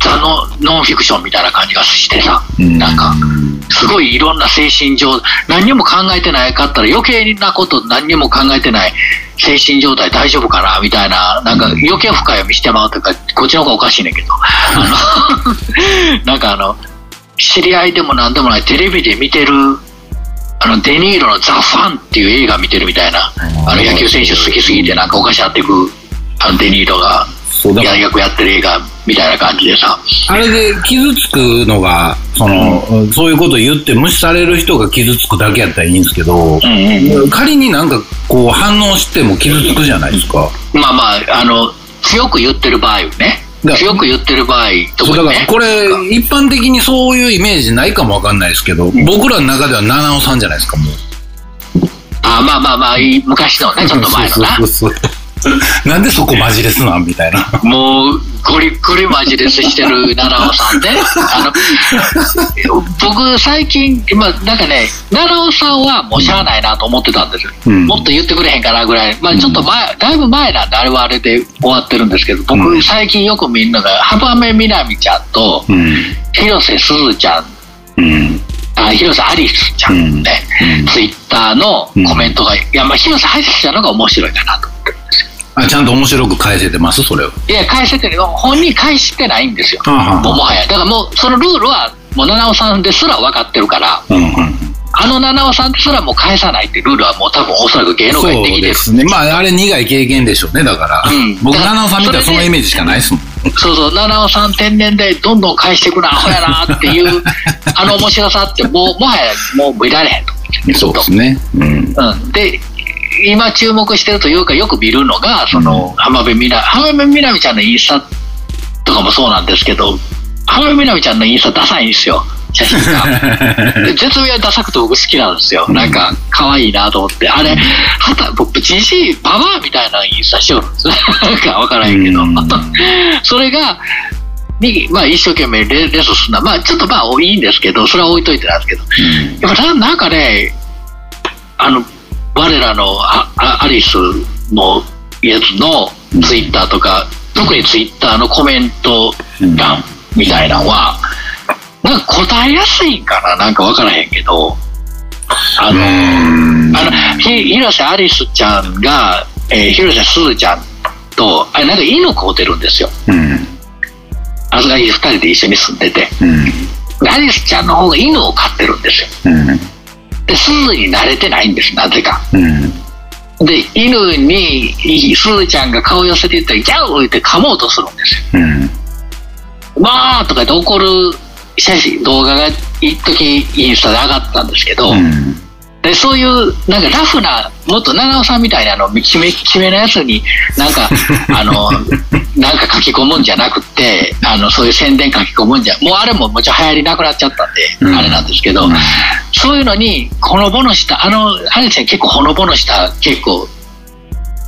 ザのノンフィクションみたいな感じがしてさ、うん。なんか、すごいいろんな精神上、何にも考えてないかったら余計なこと何にも考えてない精神状態大丈夫かなみたいな、なんか余計深読みしてまうというか、こっちの方がおかしいねんけど、あの、なんかあの、知り合いでも何でもないテレビで見てる、あの、デニーロのザ・ファンっていう映画見てるみたいな、あの野球選手好きすぎてなんかおかしなっていく、あのデニーロが、そうだから役やってる映画みたいな感じでさ。あれで傷つくのが、その、そういうこと言って無視される人が傷つくだけやったらいいんですけど、うんうん。仮になんかこう反応しても傷つくじゃないですか。まあまあ、あの、強く言ってる場合ね。だ強く言ってる場合、そうだから。これ一般的にそういうイメージないかもわかんないですけど、僕らの中では七尾さんじゃないですかもう。あまあまあまあ、昔のね、ちょっと前のな なんでそこマジレスなんみたいな。もう、ゴリゴリマジレスしてる七尾さんね。あの、僕、最近、今、なんかね、七尾さんはもうしゃあないなと思ってたんですよ。うん。もっと言ってくれへんかなぐらい。まあ、ちょっと前、だいぶ前なんで、あれはあれで終わってるんですけど、僕、うん。最近よく見るのが、浜辺美波ちゃんと、うん。広瀬すずちゃん、うん。あ広瀬アリスちゃんね、うん。ツイッターのコメントが、いや、まあ、広瀬アリスちゃんの方が面白いかなと思ってるんですよ。あちゃんと面白く返せてます？それを。いや、返せてる本人返してないんですよ。はあはあもはや。だからもう、そのルールは、もう七尾さんですら分かってるから、うんうん。あの七尾さんですらもう返さないっていうルールはもう多分おそらく芸能そう界できてる。ですね。まああれ苦い経験でしょうねだから、うん。僕七尾さん見たらそのイメージしかないですもん。そうそう、七尾さん天然でどんどん返してくな、アホやなっていう、あの面白さってもう、もはやもう見られへんとそうですね。うん。うん、で今注目してるというかよく見るのがその浜辺美波浜辺美波ちゃんのインスタとかもそうなんですけど浜辺美波ちゃんのインスタダサいんですよ写真が。で絶妙にダサくて僕好きなんですよ。なんか可愛いなと思って。あれはた僕じじいババアみたいなインスタしよるんです。なんか分からへんけど。うん。それがに、まあ、一生懸命レレスすんな。まあちょっとまあいいんですけどそれは置いといてなんですけど。やっぱななんかね、あの、我らのアリスのやつのツイッターとか、特にツイッターのコメント欄みたいなのは、なんか答えやすいんかななんかわからへんけど、あの、あの、ひ広瀬アリスちゃんが、えー広瀬すずちゃんと、あれなんか犬飼うてるんですよ。うんあそこに二人で一緒に住んでて。うんでアリスちゃんの方が犬を飼ってるんですよ。うんで、すずに慣れてないんです、なぜか。うんで、犬に、すずちゃんが顔寄せていったら、ギャウって噛もうとするんですよ。うんわーとか言って怒る写真、動画が一時インスタで上がったんですけど、うんでそういう、なんかラフな、もっと七尾さんみたいなの、決め、決めのやつに、なんか、あの、なんか書き込むんじゃなくて、あの、そういう宣伝書き込むんじゃ、もうあれももちろん流行りなくなっちゃったんで、うん。あれなんですけど、うん。そういうのに、ほのぼのした、あの、あれですね、結構ほのぼのした、結構、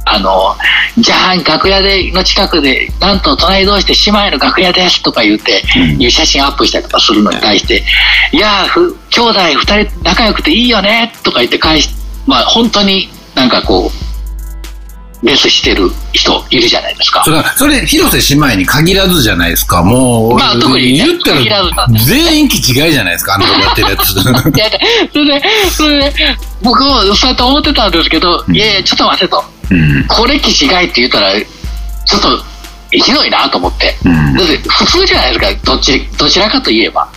あの、じゃあ楽屋での近くで、なんと隣同士で姉妹の楽屋ですとか言って、うん。いう写真アップしたりとかするのに対して、いやー、ふ兄弟二人仲良くていいよねとか言って返し、まあ本当になんかこう、レスしてる人いるじゃないですか。そ。れそれ広瀬姉妹に限らずじゃないですか。もう、まあ特にね言った限ら全員気違いじゃないですかあのやってるやつ。それで、それで、僕もそうやって思ってたんですけど、うん。いやいや、ちょっと待てと。うん。これ気違いって言ったら、ちょっとひどいなと思って。うん。だって普通じゃないですか、どっちどちらかといえば。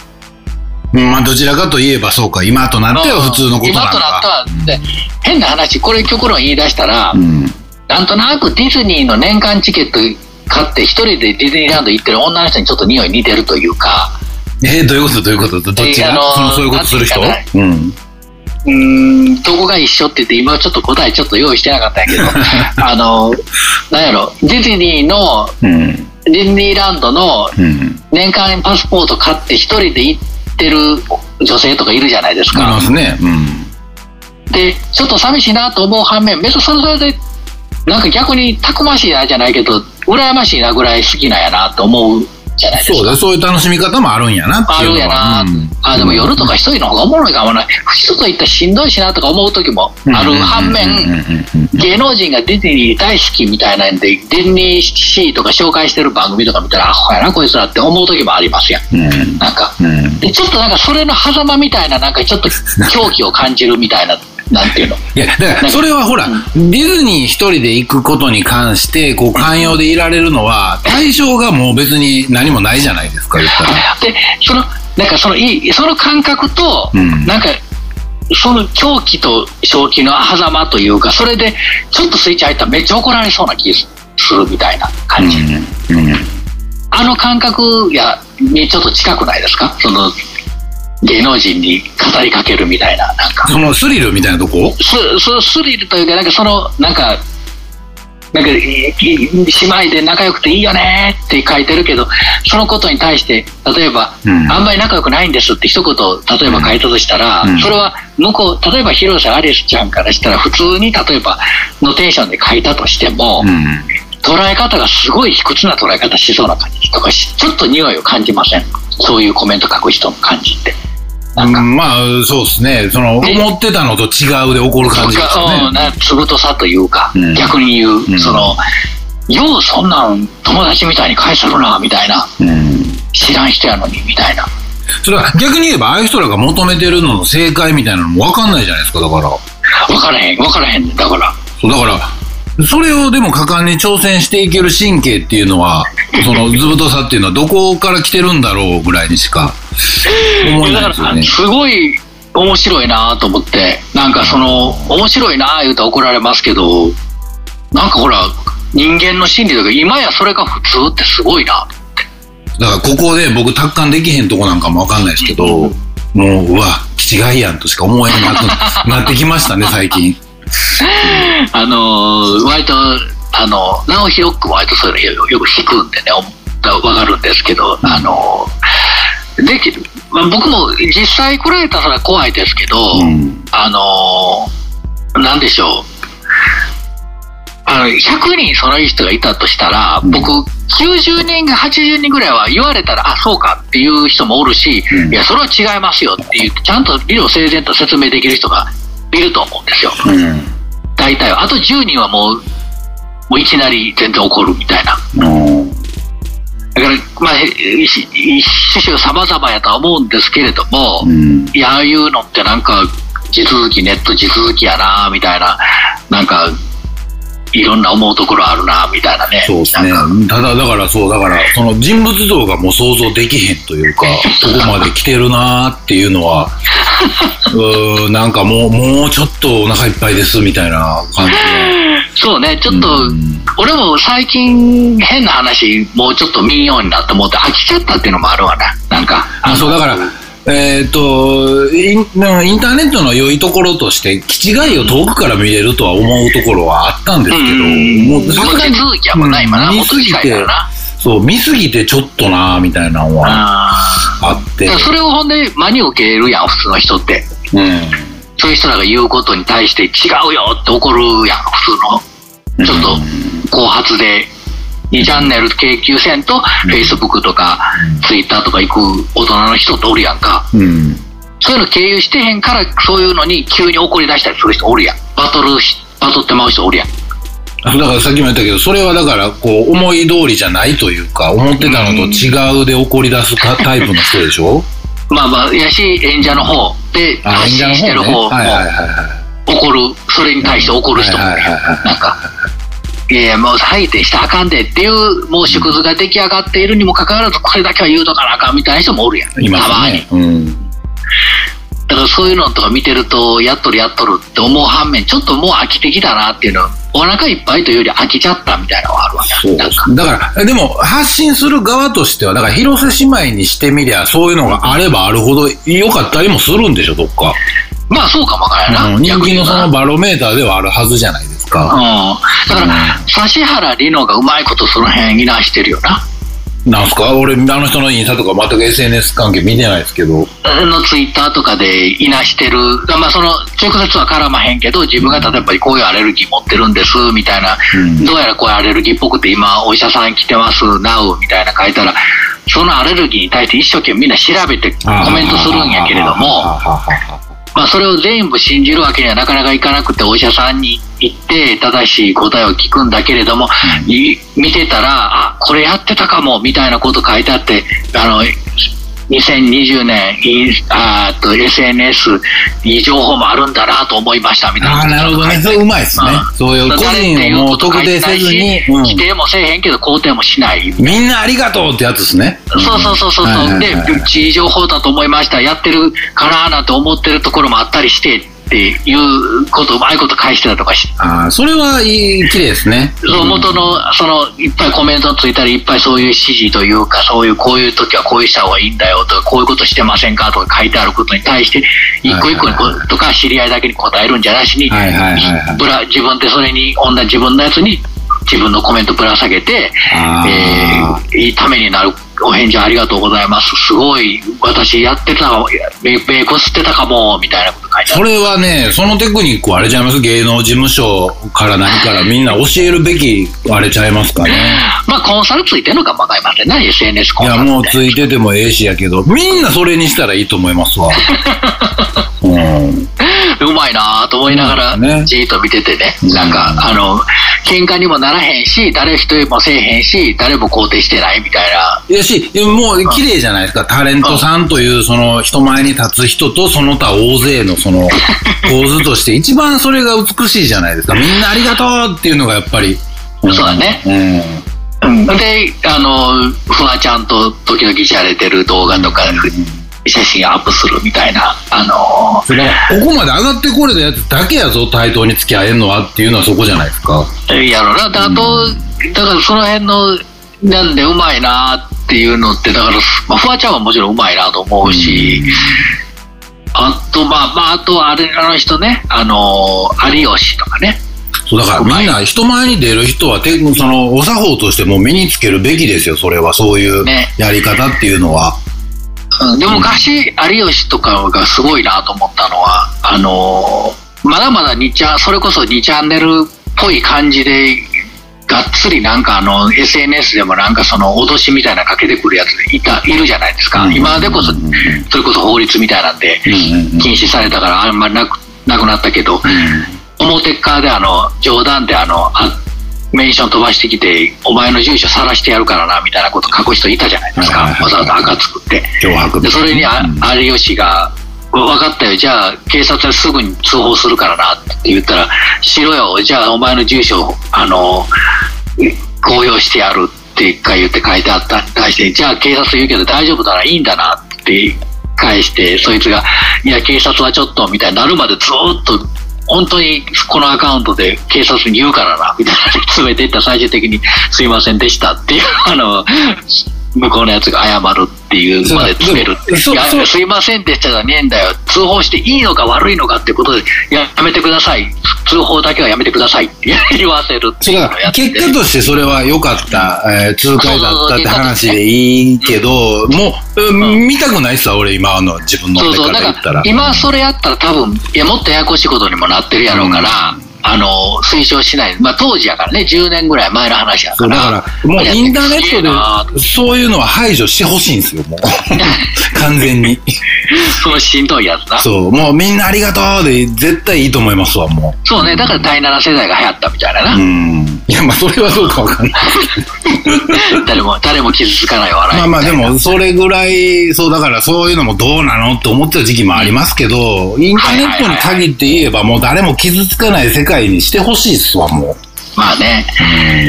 まあどちらかといえばそうか。今となっては普通のことなの今となってかは、で変な話、これ極論言い出したら、うん。なんとなくディズニーの年間チケット買って一人でディズニーランド行ってる女の人にちょっと匂い似てるというか、えーどういうこと？どういうこと？どっちが、えーあのーそのそういうことする人？うんうーん、どこが一緒って言って、今ちょっと答えちょっと用意してなかったんやけど、あの、なんやろ、ディズニーの、うん。ディズニーランドのうん。年間パスポート買って一人で行ってる女性とかいるじゃないですありか。ますね。うん。で、ちょっと寂しいなと思う反面、別にそれそれで、なんか逆にたくましいなじゃないけど、羨ましいなぐらい好きなんやなと思うじゃないですか。そうだそういう楽しみ方もあるんやなってあるんやな、うん。あでも夜とか一人の方がおもろいかもな。人と行ったらしんどいしなとか思う時もある。反面芸能人がディズニー大好きみたいなんでディズニーシーとか紹介してる番組とか見たらアホやなこいつらって思う時もありますやんうんなんかうんでちょっとなんかそれの狭間みたいななんかちょっと狂気を感じるみたいななんていうの？いや、だから、それはほら、ディズニー一人で行くことに関して、こう、寛容でいられるのは、対象がもう別に何もないじゃないですか、言ったら。でそのなんかそのいいその感覚と、うん。なんかその狂気と正気の狭間というかそれでちょっとスイッチ入ったらめっちゃ怒られそうな気すするみたいな感じ、うんうん。あの感覚やにちょっと近くないですか？その芸能人に語りかけるみたいななんか。そのスリルみたいなとこ？スススリルというかなんかそのなんかなんか姉妹で仲良くていいよねって書いてるけどそのことに対して例えば、うん。あんまり仲良くないんですって一言例えば書いたとしたら、うん。それは向こう例えば広瀬アリスちゃんからしたら普通に例えばのテンションで書いたとしても、うん。捉え方がすごい卑屈な捉え方しそうな感じとかしちょっと匂いを感じません？そういうコメント書く人の感じって。なんか まあそうですね。そのね。思ってたのと違うで起こる感じですね。なつぶとさというか、うん。逆に言う、うん。そのようそんなん友達みたいに返せるなみたいな。うん。知らん人やのにみたいな。それは逆に言えばああいう人らが求めてるのの正解みたいなのも分かんないじゃないですかだから。分からへん分からへんだから。そうだからそれをでも果敢に挑戦していける神経っていうのはその図太さっていうのはどこから来てるんだろうぐらいにしか思えないですよね。すごい面白いなと思ってなんかその面白いな言うと怒られますけどなんかほら人間の心理とか今やそれが普通ってすごいなだからここで僕達観できへんとこなんかも分かんないですけどもううわ気違いやんとしか思えなくなってきましたね最近。あのー割とあの直ひろっくも割とそういうのよよく弾くんでねわかるんですけどあのーできる、まあ、僕も実際来られたら怖いですけど、うん。あのーなんでしょう。あの100人その人がいたとしたら、うん。僕90人か80人ぐらいは言われたらあそうかっていう人もおるし、うん。いやそれは違いますよって言ってちゃんと理路整然と説明できる人がいると思うんですよ。うん。大体は。あと10人はもうもういきなり全然怒るみたいな。うん。だからまあ一一種様々やとは思うんですけれども、うん。いやああいうのってなんか地続きネット地続きやなみたいな。なんかいろんな思うところあるなみたいなね。そうですね。ただ、だからそう、だから、その人物像がもう想像できへんというか、ここまで来てるなーっていうのは、うなんかもう、もうちょっとお腹いっぱいですみたいな感じそうねちょっと、うん。俺も最近変な話もうちょっと見んようになって思って飽きちゃったっていうのもあるわななんか。あ、そう、だから、えっ、とイン、インターネットの良いところとして、気違いを遠くから見れるとは思うところはあったんですけど、うん。もうさすがに手続きはもうない今な、うんもっと近いからなそう、見すぎてちょっとなーみたいなのはああって。それをほんで真に受けるやん普通の人って。うん。そういう人らが言うことに対して違うよって怒るやん普通の。ちょっと後発で2チャンネル経由せんと、Facebook とか Twitter とか行く大人の人っておるやんか。うん。そういうの経由してへんからそういうのに急に怒り出したりする人おるやん。バトルしバトってまう人おるやん。だからさっきも言ったけど、それはだから、こう、思い通りじゃないというか、思ってたのと違うで怒り出すかタイプの人でしょ？まあまあやし演者の方であ、発信してる方も。怒る。それに対して怒る人もなんかいやいやもう採点したらあかんでっていうもう縮図が出来上がっているにもかかわらずこれだけは言うとかなあかんみたいな人もおるやんいますたまにね。うん。だからそういうのとか見てるとやっとるやっとるって思う反面ちょっともう飽きてきたなっていうのお腹いっぱいというより飽きちゃったみたいなのはあるわけ。だから、でも、発信する側としては、だから、広瀬姉妹にしてみりゃ、そういうのがあればあるほど良かったりもするんでしょ、どっか。まあそうかもわからんな、うん、人気のそのバロメーターではあるはずじゃないですか。うん、だから、指原莉乃がうまいことその辺いなしてるよな。なんすか？俺、あの人のインスタとか全く SNS 関係見てないですけど。のツイッターとかでいなしてる、まあその直接は絡まへんけど、自分が例えばこういうアレルギー持ってるんですみたいな、うん。どうやらこういうアレルギーっぽくて今お医者さん来てます、なうみたいな書いたら、そのアレルギーに対して一生懸命みんな調べてコメントするんやけれども、まあそれを全部信じるわけにはなかなかいかなくてお医者さんに行って正しい答えを聞くんだけれども、い見てたらあこれやってたかもみたいなこと書いてあってあの2020年インあと SNS いい情報もあるんだなと思いましたみたいなああ、なるほどね。それうまいですね。そういう個人をもう特定せずに、うん否定もせえへんけど肯定もしないみんなありがとうってやつですね。そうそうそうそうそう。で、いい情報だと思いました。やってるかななんて思ってるところもあったりして、っっていうこと、うまいこと返してたとかしああ、それはいい、綺麗ですね。そう元の、その、いっぱいコメントついたり、いっぱいそういう指示というか、そういう、こういう時はこういうした方がいいんだよとか、こういうことしてませんかとか書いてあることに対して、一個一個とか、知り合いだけに答えるんじゃなしに、自分でそれに、同じ自分のやつに、自分のコメントぶら下げて、えーいいためになるお返事ありがとうございます。すごい、私やってたかも、メメコ吸ってたかも、みたいな。それはね、そのテクニックはあれちゃいます？芸能事務所から何からみんな教えるべきあれちゃいますかね？まあ、コンサルついてるのかもわかりませんね、SNS コいや、ンサルって。もうついててもええしやけど、みんなそれにしたらいいと思いますわ。うん。うまいなと思いながら、ねじーっと見ててね、うんなんか、あの、喧嘩にもならへんし、誰一人もせえへんし、誰も肯定してないみたいな。いやし、でももう綺麗じゃないですか。タレントさんという、その人前に立つ人と、その他大勢のその構図として、一番それが美しいじゃないですか。みんなありがとうっていうのがやっぱり。んそうだねうん。で、あの、フワちゃんと時々しゃれてる動画とか、写真アップするみたいな、あの、それからここまで上がってこれたやつだけやぞ、対等に付き合えんのはっていうのはそこじゃないですか。やろな。であと、だからその辺の、なんでうまいなっていうのって、だから、まあ、フワちゃんはもちろんうまいなと思うし、あと、まあ、まあ、あと、あれ、あの人ね、あの、有吉とかね。そうだからみんな人前に出る人はてそのお作法としてもう身につけるべきですよ。それは。そういうね。やり方っていうのは、うん。でも昔、有吉とかがすごいなと思ったのは、あのーまだまだ2チャン、それこそ2チャンネルっぽい感じで、がっつりなんかあの、SNS でもなんかその脅しみたいなかけてくるやついた、いるじゃないですか。うん。今でこそ、それこそ法律みたいなんで、禁止されたからあんまりなくなくなったけど、表側であの、冗談であの、あメンション飛ばしてきて、お前の住所晒してやるからな、みたいなこと書く人いたじゃないですか。わざわざ赤作って。でそれに有吉が「分かったよじゃあ警察はすぐに通報するからな」って言ったら「しろよじゃあお前の住所あの公表してやる」って一回言って書いてあったに対して「じゃあ警察言うけど大丈夫ならいいんだな」って返してそいつが「いや警察はちょっと」みたいになるまでずっと。本当にこのアカウントで警察に言うからな、みたいな詰めていった最終的にすいませんでしたっていう、あの、向こうのやつが謝るっていうまで詰めるって。すいませんでしたじゃねえんだよ。通報していいのか悪いのかってことで、やめてください。通報だけはやめてくださいって 言わせるっていうのをやってだから結果としてそれは良かった、えー痛快だったって話でいいけど、もう、うん見たくないっすわ、俺今の自分のか方言ったら。ら今それやったら多分、いや、もっとややこしいことにもなってるやろうから、あの、推奨しない。まあ当時やからね、10年ぐらい前の話やから。だから、もうインターネットでそういうのは排除してほしいんですよ、もう。完全に。そのしんどいやつな。そう、もうみんなありがとうで絶対いいと思いますわ、もそうね、だから第7世代が流行ったみたいなう。な。うん。いや、まあそれはどうかわかんない。誰も、誰も傷つかない笑いまあまあでも、それぐらい、そうだからそういうのもどうなのって思ってた時期もありますけど、インターネットに限って言えばもう誰も傷つかない世界にしてほしいっすわ、もまあね。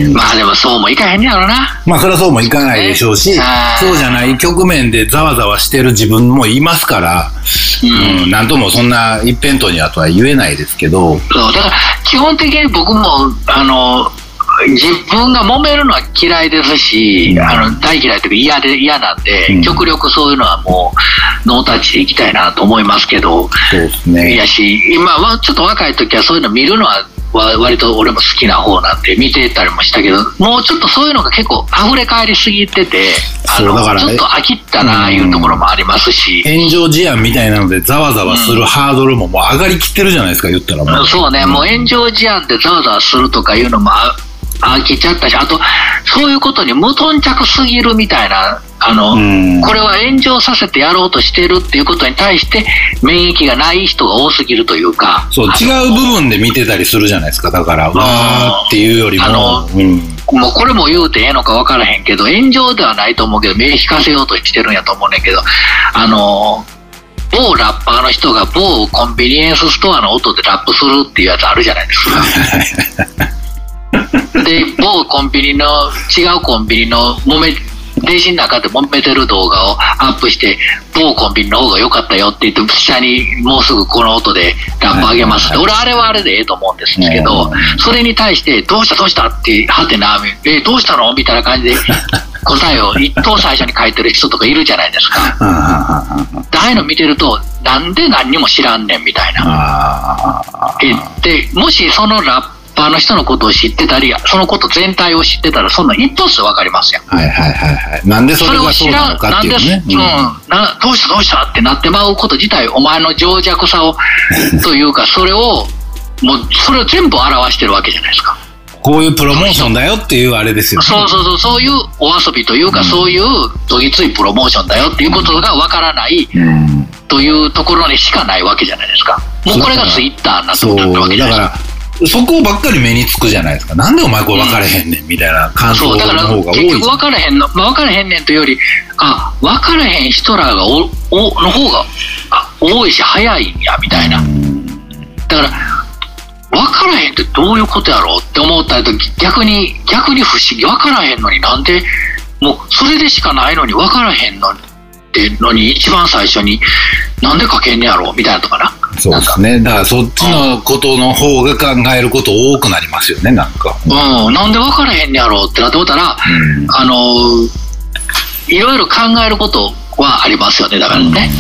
う。まあでもそうもいかへんねやろな。まあそれはそうもいかないでしょうし、ね。そうじゃない局面でざわざわしてる自分もいますから、うん。うん、なんともそんな一辺倒にはとは言えないですけど、そう、だから基本的に僕も、あの、自分が揉めるのは嫌いですし、うん。あの大嫌いというか嫌で嫌なんで、うん。極力そういうのはもうノータッチでいきたいなと思いますけど、そうですね。やし、今はちょっと若い時はそういうの見るのはわ割と俺も好きな方なんで見てたりもしたけど、もうちょっとそういうのが結構溢れ返りすぎてて、あのそうだからちょっと飽きったなあいうところもありますし、炎上事案みたいなのでざわざわするハードルももう上がりきってるじゃないですか、言ったらもう。そうね、もう炎上事案でざわざわするとかいうのもあ飽きちゃったし、あと、そういうことに無頓着すぎるみたいな、あの、うんこれは炎上させてやろうとしてるっていうことに対して、免疫がない人が多すぎるというか、そう、違う部分で見てたりするじゃないですか。だから、わーっていうよりも、あのうん。もうこれも言うてええのか分からへんけど、炎上ではないと思うけど、目引かせようとしてるんやと思うねんけど、あの、某ラッパーの人が某コンビニエンスストアの音でラップするっていうやつあるじゃないですか。で、某コンビニの、違うコンビニの揉め、電車の中で揉めてる動画をアップして、某コンビニの方が良かったよって言って、下にもうすぐこの音でラップ上げます。って、俺あれはあれでええと思うんですけど、それに対して、どうしたどうしたって、はてな、え、どうしたの？みたいな感じで、答えを一等最初に書いてる人とかいるじゃないですか。ああいうの見てると、なんで何にも知らんねんみたいな。でもしそのラッパーの人のことを知ってたり、そのこと全体を知ってたら、そんな一等数わかりますよ。はいはいはいはい。なんでそれがそうなのかっていうね。うん、などうしたどうしたってなってまうこと自体、お前の情弱さを、というか、それを、もう、それを全部表してるわけじゃないですか。こういうプロモーションだよっていうあれですよね。そうそうそう、そういうお遊びというか、うんそういうどぎついプロモーションだよっていうことがわからないうん。というところにしかないわけじゃないですか。もうこれがツイッターになってそう、るわけじゃだないですか。そこばっかり目につくじゃないですか。なんでお前これ分かれへんねんみたいな感想のそうだから方が多い結局分からへんの、まあ、分からへんねんというよりあ分からへん人らがおおの方があ多いし早いんやみたいな。だから分からへんってどういうことやろうって思ったりと逆に逆に不思議分からへんのになんでもうそれでしかないのに分からへんのってのに一番最初になんで書けんねやろうみたいなとかなそうですね。だからそっちのことの方が考えること多くなりますよね、なんか。うん、なんで分からへんねやろうってなって思ったら、うんあのーいろいろ考えることはありますよね、だからね。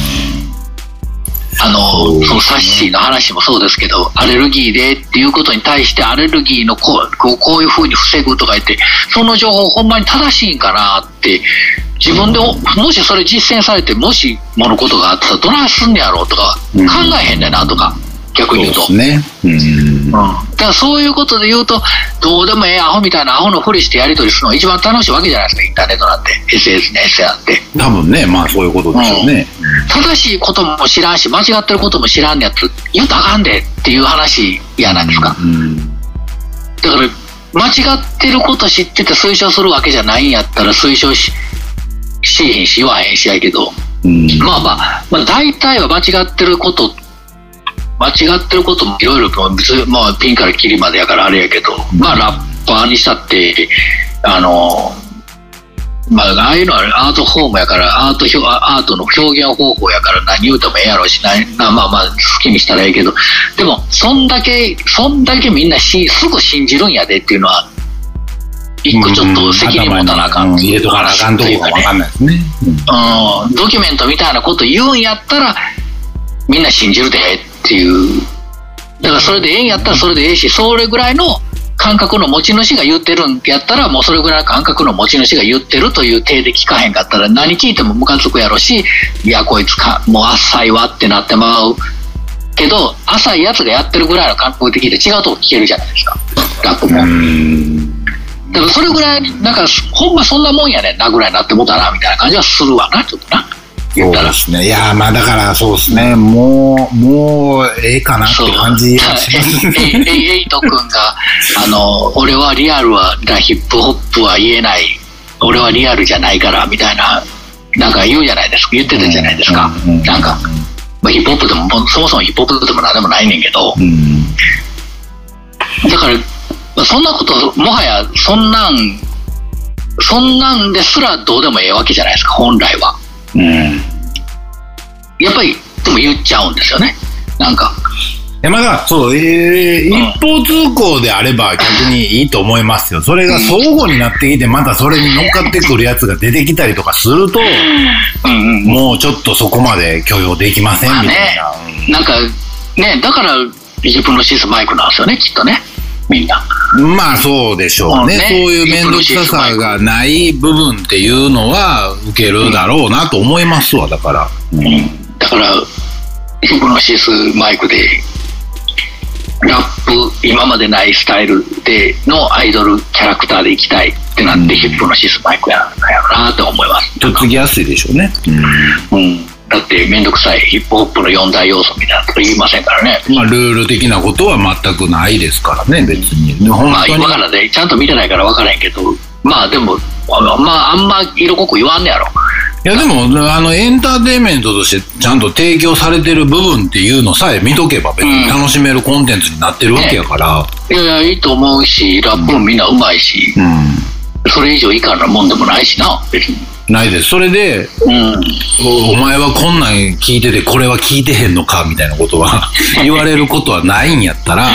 あのそのサッシーの話もそうですけど、アレルギーでっていうことに対して、アレルギーのこうこうこういうふうに防ぐとか言って、その情報ほんまに正しいんかなって、自分でももしそれ実践されて、もしものことがあったらどないすんねやろうとか、うん考えへんねんなとか、逆に言うと。そうね。うん。だからそういうことで言うと、どうでもええアホみたいなアホのふりしてやり取りするのが一番楽しいわけじゃないですか、インターネットなんて、SNS やって。多分ね、まあそういうことでしょうね。正しいことも知らんし、間違ってることも知らんやつ、言うたらあかんでっていう話やないですか。うん。だから、間違ってること知ってて推奨するわけじゃないんやったら推奨し、しへんし言わへんしやけど、うん。まあまあ、まあ、大体は間違ってること、間違ってることもいろいろまあ、ピンからキリまでやからあれやけど、まあ、ラッパーにしたって、あの、まあ、ああいうのはアートフォームやから、アート表、アートの表現方法やから何言うてもええやろうし、ななまあまあ、好きにしたらええけど、でも、そんだけ、そんだけみんなしすぐ信じるんやでっていうのは、一個ちょっと責任持たなあかんうん入れとかなあかんとこが分かんないですね。うん、ドキュメントみたいなこと言うんやったら、みんな信じるでっていう。だからそれでええんやったらそれでええし、それぐらいの感覚の持ち主が言ってるんやったら、もうそれぐらいの感覚の持ち主が言ってるという体で聞かへんかったら、何聞いてもムカつくやろし、いや、こいつか、もう浅いわってなってまう。けど、浅いやつがやってるぐらいの感覚で聞いて違うとこ聞けるじゃないですか。ラップも。うん。だからそれぐらい、なんか、ほんまそんなもんやねんなぐらいになってもうたな、みたいな感じはするわな、ちょっとな。そうで。すね。いやーまあだからそうですね。もう、もう、ええかなって感じはしますえええエイト君が、あの、俺はリアルは、だヒップホップは言えない、俺はリアルじゃないから、みたいな、なんか言うじゃないですか、言ってたじゃないですか。うんうんなんか、まあ、ヒップホップでも、そもそもヒップホップでもなんでもないねんけど、うん。だから、まあそんなこと、もはや、そんなん、そんなんですらどうでもええわけじゃないですか、本来は。うん。やっぱり、でも言っちゃうんですよね。なんか。いやまだ、そう、えーうん一方通行であれば逆にいいと思いますよ。それが相互になってきて、またそれに乗っかってくるやつが出てきたりとかすると、うんうん。もうちょっとそこまで許容できませんみたいな。なんか、ね、だから、ヒプノシスマイクなんですよね、きっとね。みんな。うんまあそうでしょうね。うんねそういう面倒くささがない部分っていうのは受けるだろうなと思いますわ、だから。うんだから、ヒプノシスマイクで、ラップ、今までないスタイルでのアイドルキャラクターでいきたいってなって、うんヒプノシスマイクやなって思います。とっつきやすいでしょうね。うん。だって、めんどくさいヒップホップの四大要素みたいなこと言いませんからね。まあルール的なことは全くないですからね、別に。で本まあ、今からで、ちゃんと見てないから分からへんけど、まあでも、あまあ、あんま色濃く言わんねやろ。いやでも、あの、エンターテインメントとしてちゃんと提供されてる部分っていうのさえ見とけば別に楽しめるコンテンツになってるわけやから。いやいや、いいと思うし、ラップもみんなうまいし、うん。それ以上以下なもんでもないしな、別に。ないです。それで、うん。おお前はこんなん聞いてて、これは聞いてへんのかみたいなことは 言われることはないんやったら、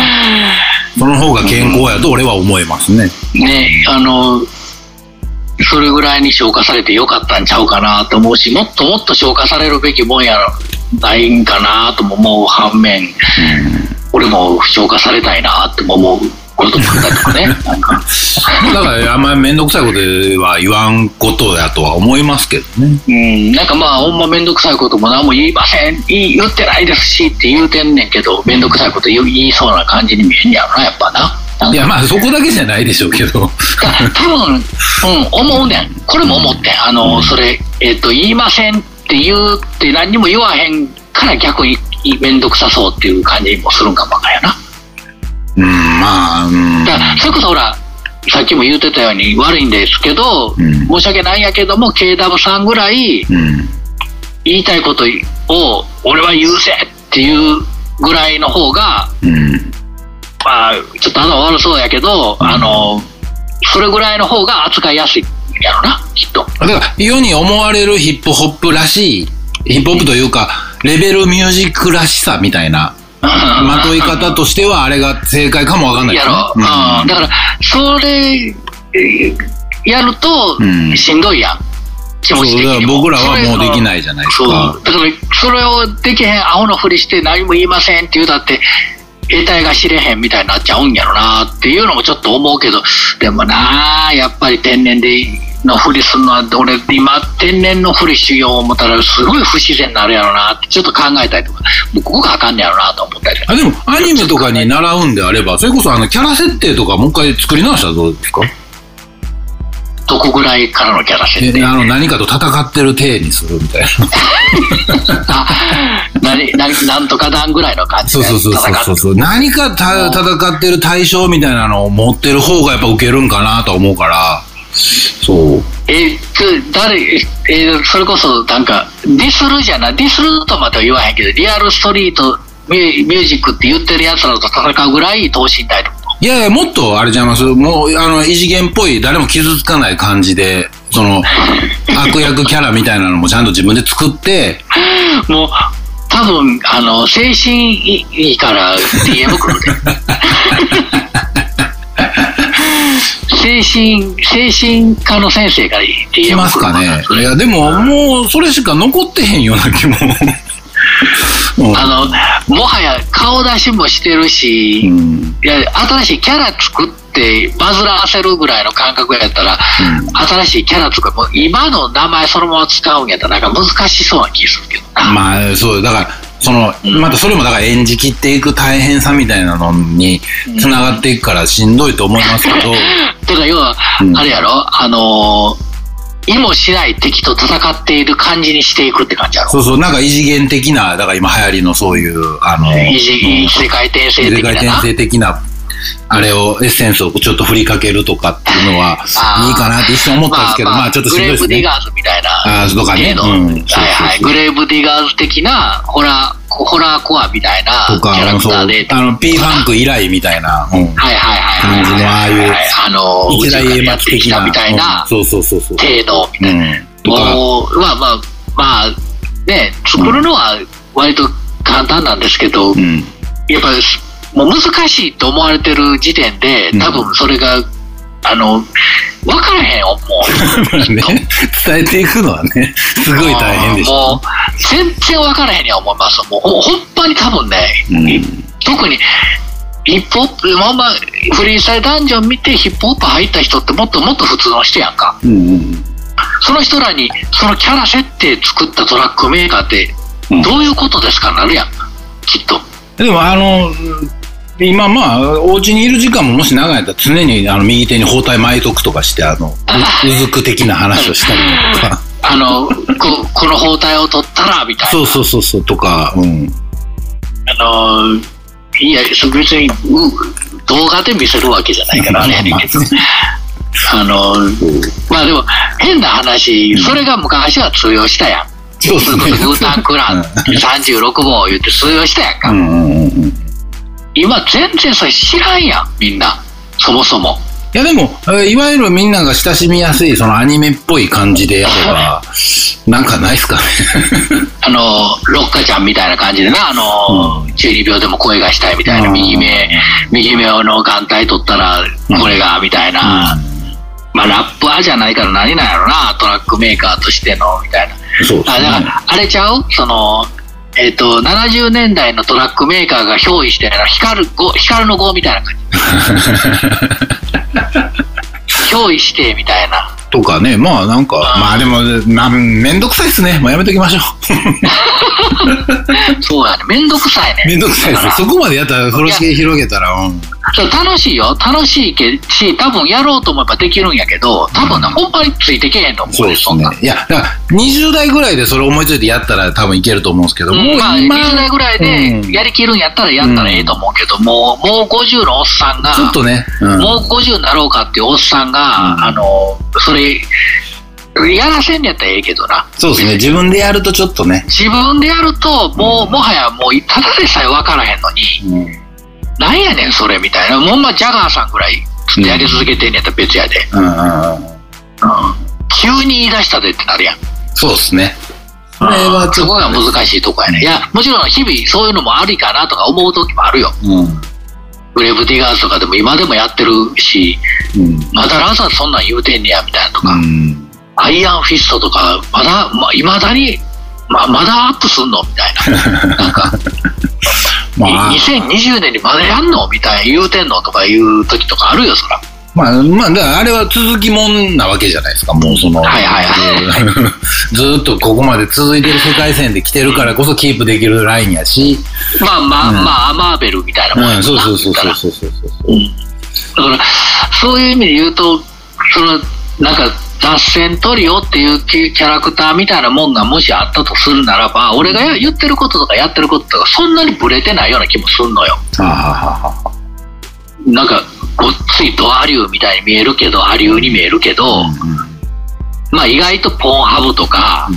その方が健康やと俺は思いますね。ね、あの、それぐらいに消化されてよかったんちゃうかなと思うし、もっともっと消化されるべきもんやないんかなとも思う反面、俺も消化されたいなとも思うこともあったりとかね。なんかだからあんまり面倒くさいことは言わんことやとは思いますけどね。うん、なんかまあ、ほんまめんどくさいことも何も言いません、言ってないですしって言うてんねんけど、めんどくさいこと言いそうな感じに見えんやろな、やっぱな。いやまあそこだけじゃないでしょうけど。多分、うん、思うねん。これも思ってん。あの、それ、えっ、と、言いませんって言うって何にも言わへんから逆にめんどくさそうっていう感じもするんかもわかんやな。うん、まあ、うん。だから、それこそほら、さっきも言ってたように悪いんですけど、うん申し訳ないんやけども、KW さんぐらいうん。言いたいことを俺は言うぜっていうぐらいの方が、うん。まあ、ちょっと頭悪そうやけど、あの、それぐらいの方が扱いやすいんやろな、きっと。だから世に思われるヒップホップらしい、ヒップホップというか、レベルミュージックらしさみたいな、まとい方としてはあれが正解かもわかんないやろ、う。ん、だからそれえーやるとうん。しんどいやん、気持ち的にも。そう僕らはもうできいないじゃないですそう。か。だからそれをできへんアホのふりして何も言いませんって言うだって得体が知れへんみたいになっちゃうんやろなっていうのもちょっと思うけどでもなやっぱり天然でのふりするのは俺今天然のふりしよう思ったらすごい不自然になるやろなってちょっと考えたりとかもうここがあかんねやろなと思ったりあでもアニメとかに習うんであれば、それこそあのキャラ設定とかもう一回作り直したらどうですか？どこぐらいからのキャラ設定？えあの何かと戦ってる体にするみたいな。あ何何なんとか団ぐらいの感じでそうそうそうそうそうそう。何かた戦ってる対象みたいなのを持ってる方がやっぱ受けるんかなと思うから。そう。えつ誰えーそれこそなんかディスるじゃない？ディスるとまた言わへんけどリアルストリートミュージックって言ってるやつらと戦うぐらい等身大いやいや、もっとあれちゃいます？もう、あの、異次元っぽい、誰も傷つかない感じで、その、悪役キャラみたいなのもちゃんと自分で作って、もう多分あの精神いいから DM 来るで 精神精神科の先生から DM 来るいますかね。いや、でも、もう、それしか残ってへんような気も。うん。あのもはや顔出しもしてるし、うん。いや新しいキャラ作ってバズらせるぐらいの感覚やったら、新しいキャラ作るもう今の名前そのまま使うんやったらなんか難しそうな気するけどな、まあ、そう、だから、その、またそれもだから演じきっていく大変さみたいなのに繋がっていくからしんどいと思いますけど、だから要は、うん。あれやろ？あのー意もしない敵と戦っている感じにしていくって感じやろ？そうそう、なんか異次元的な、だから今流行りのそういう、あの、異次異世界転生世的な。な界転生的な、あれを、エッセンスをちょっと振りかけるとかっていうのはいいかなって一瞬思ったんですけど、まあちょっとしんどいですねグレーブディガ。ーズみたいなあーとかね系のうんはいはい、グレーブディガーズ的なホラーホラーコアみたいなキャラ、クそう、ターであの、P ファンク以来みたいな、うん。はいはいはいはい感じのああいうあの池田家松的な。みたいなうんそうそうそうそう。程度みたいな、うん。とか、まあまあまあね作るのは割と簡単なんですけど、うん。やっぱりもう難しいと思われてる時点でうん。多分それが、あの分からへん思う。ね、伝えていくのはね、すごい大変でしもょう全然分からへんには思います。もうほほんまに多分ね、うん。特にヒップホップまあまあフリースタイルダンジョン見てヒップホップ入った人ってもっともっと普通の人やんか。うんうん。その人らにそのキャラ設定作ったトラックメーカーってうん。どういうことですかなるやん。きっと。でもあの、今まあ、お家にいる時間ももし長いんやったら常にあの右手に包帯巻いとくとかして、あの、ううずく的な話をしたりとか。あのここの包帯を取ったらみたいな。そうそうそうそう、とか、うん。あのいや別にう動画で見せるわけじゃないからあれやねんけど。あのまあでも変な話それが昔は通用したやん。そうそれこそウータンクラン36号言って通用したやんか、うんうんうんうん。今全然それ知らんやんみんなそもそもいやでも、えーいわゆるみんなが親しみやすい、そのアニメっぽい感じでやれば、なんかないっすかね。あの、ロッカちゃんみたいな感じでな、あの、中二病でも声がしたいみたいな、うん右目、右目の眼帯取ったら、これが、みたいな。まあ、ラップーじゃないから何なんやろな、トラックメーカーとしての、みたいな。そうですあ、だかね。ら、あれちゃう？その、えっ、と、70年代のトラックメーカーが憑依してる光る語、光の語みたいな感じ。憑依して、みたいな。とかね、まあなんか、まあでも、まめんどくさいっすね。もうやめときましょう。そうやね。めんどくさいね。めんどくさいですね。そこまでやったら、風呂敷広げたら、うん。楽しいよ。楽しいけし、多分やろうと思えばできるんやけど、多分ね、ほんまについてけへんと思うそうです。ね。いや、だから、20代ぐらいでそれ思いついてやったら多分いけると思うんですけど、もうまあ、今、20代ぐらいでうん。やりきるんやったらやったらええと思うけど、もう、もう50のおっさんが、ちょっとね、うん。もう50になろうかっていうおっさんが、うん。あの、それ、やらせんやったらええけどな。そうですね、自分でやるとちょっとね、自分でやると、もう、もはやもう、ただでさえ分からへんのに、うん、なんやねん、それみたいな。もう、まあ、ジャガーさんぐらい、ずっとやり続けてんやったら別やで。うん、うん、うん。うん急に言い出したでってなるやん。そうですね。それはちょっと、そこが難しいとこやね。いや、もちろん日々そういうのもありかなとか思う時もあるよ。うん、グレーブディガーズとかでも今でもやってるし、うん、まだランさんそんなん言うてんねや、みたいなとか。うん。アイアンフィストとか、まだ、ま、未だに、ま、まだアップすんの？みたいな。なんか、まあ、2020年にまだやんのみたいな言うてんのとか言う時とかあるよ、そら。まあ、まあ、だからあれは続きもんなわけじゃないですか、もうその、はいはいは ずーっとここまで続いてる世界線で来てるからこそキープできるラインやし、まあまあ、うん。まあ、マーベルみたいなもんやうん、そうそうそうそうそうそうそう。うん。だから、そういう意味で言うと、その、なんか、脱線トリオっていうキキャラクターみたいなもんがもしあったとするならば、俺が言ってることとかやってることとか、そんなにブレてないような気もすんのよ。なんか、ごっついドアリューみたいに見えるけど、アリューに見えるけど、まあ意外とポーンハブとか、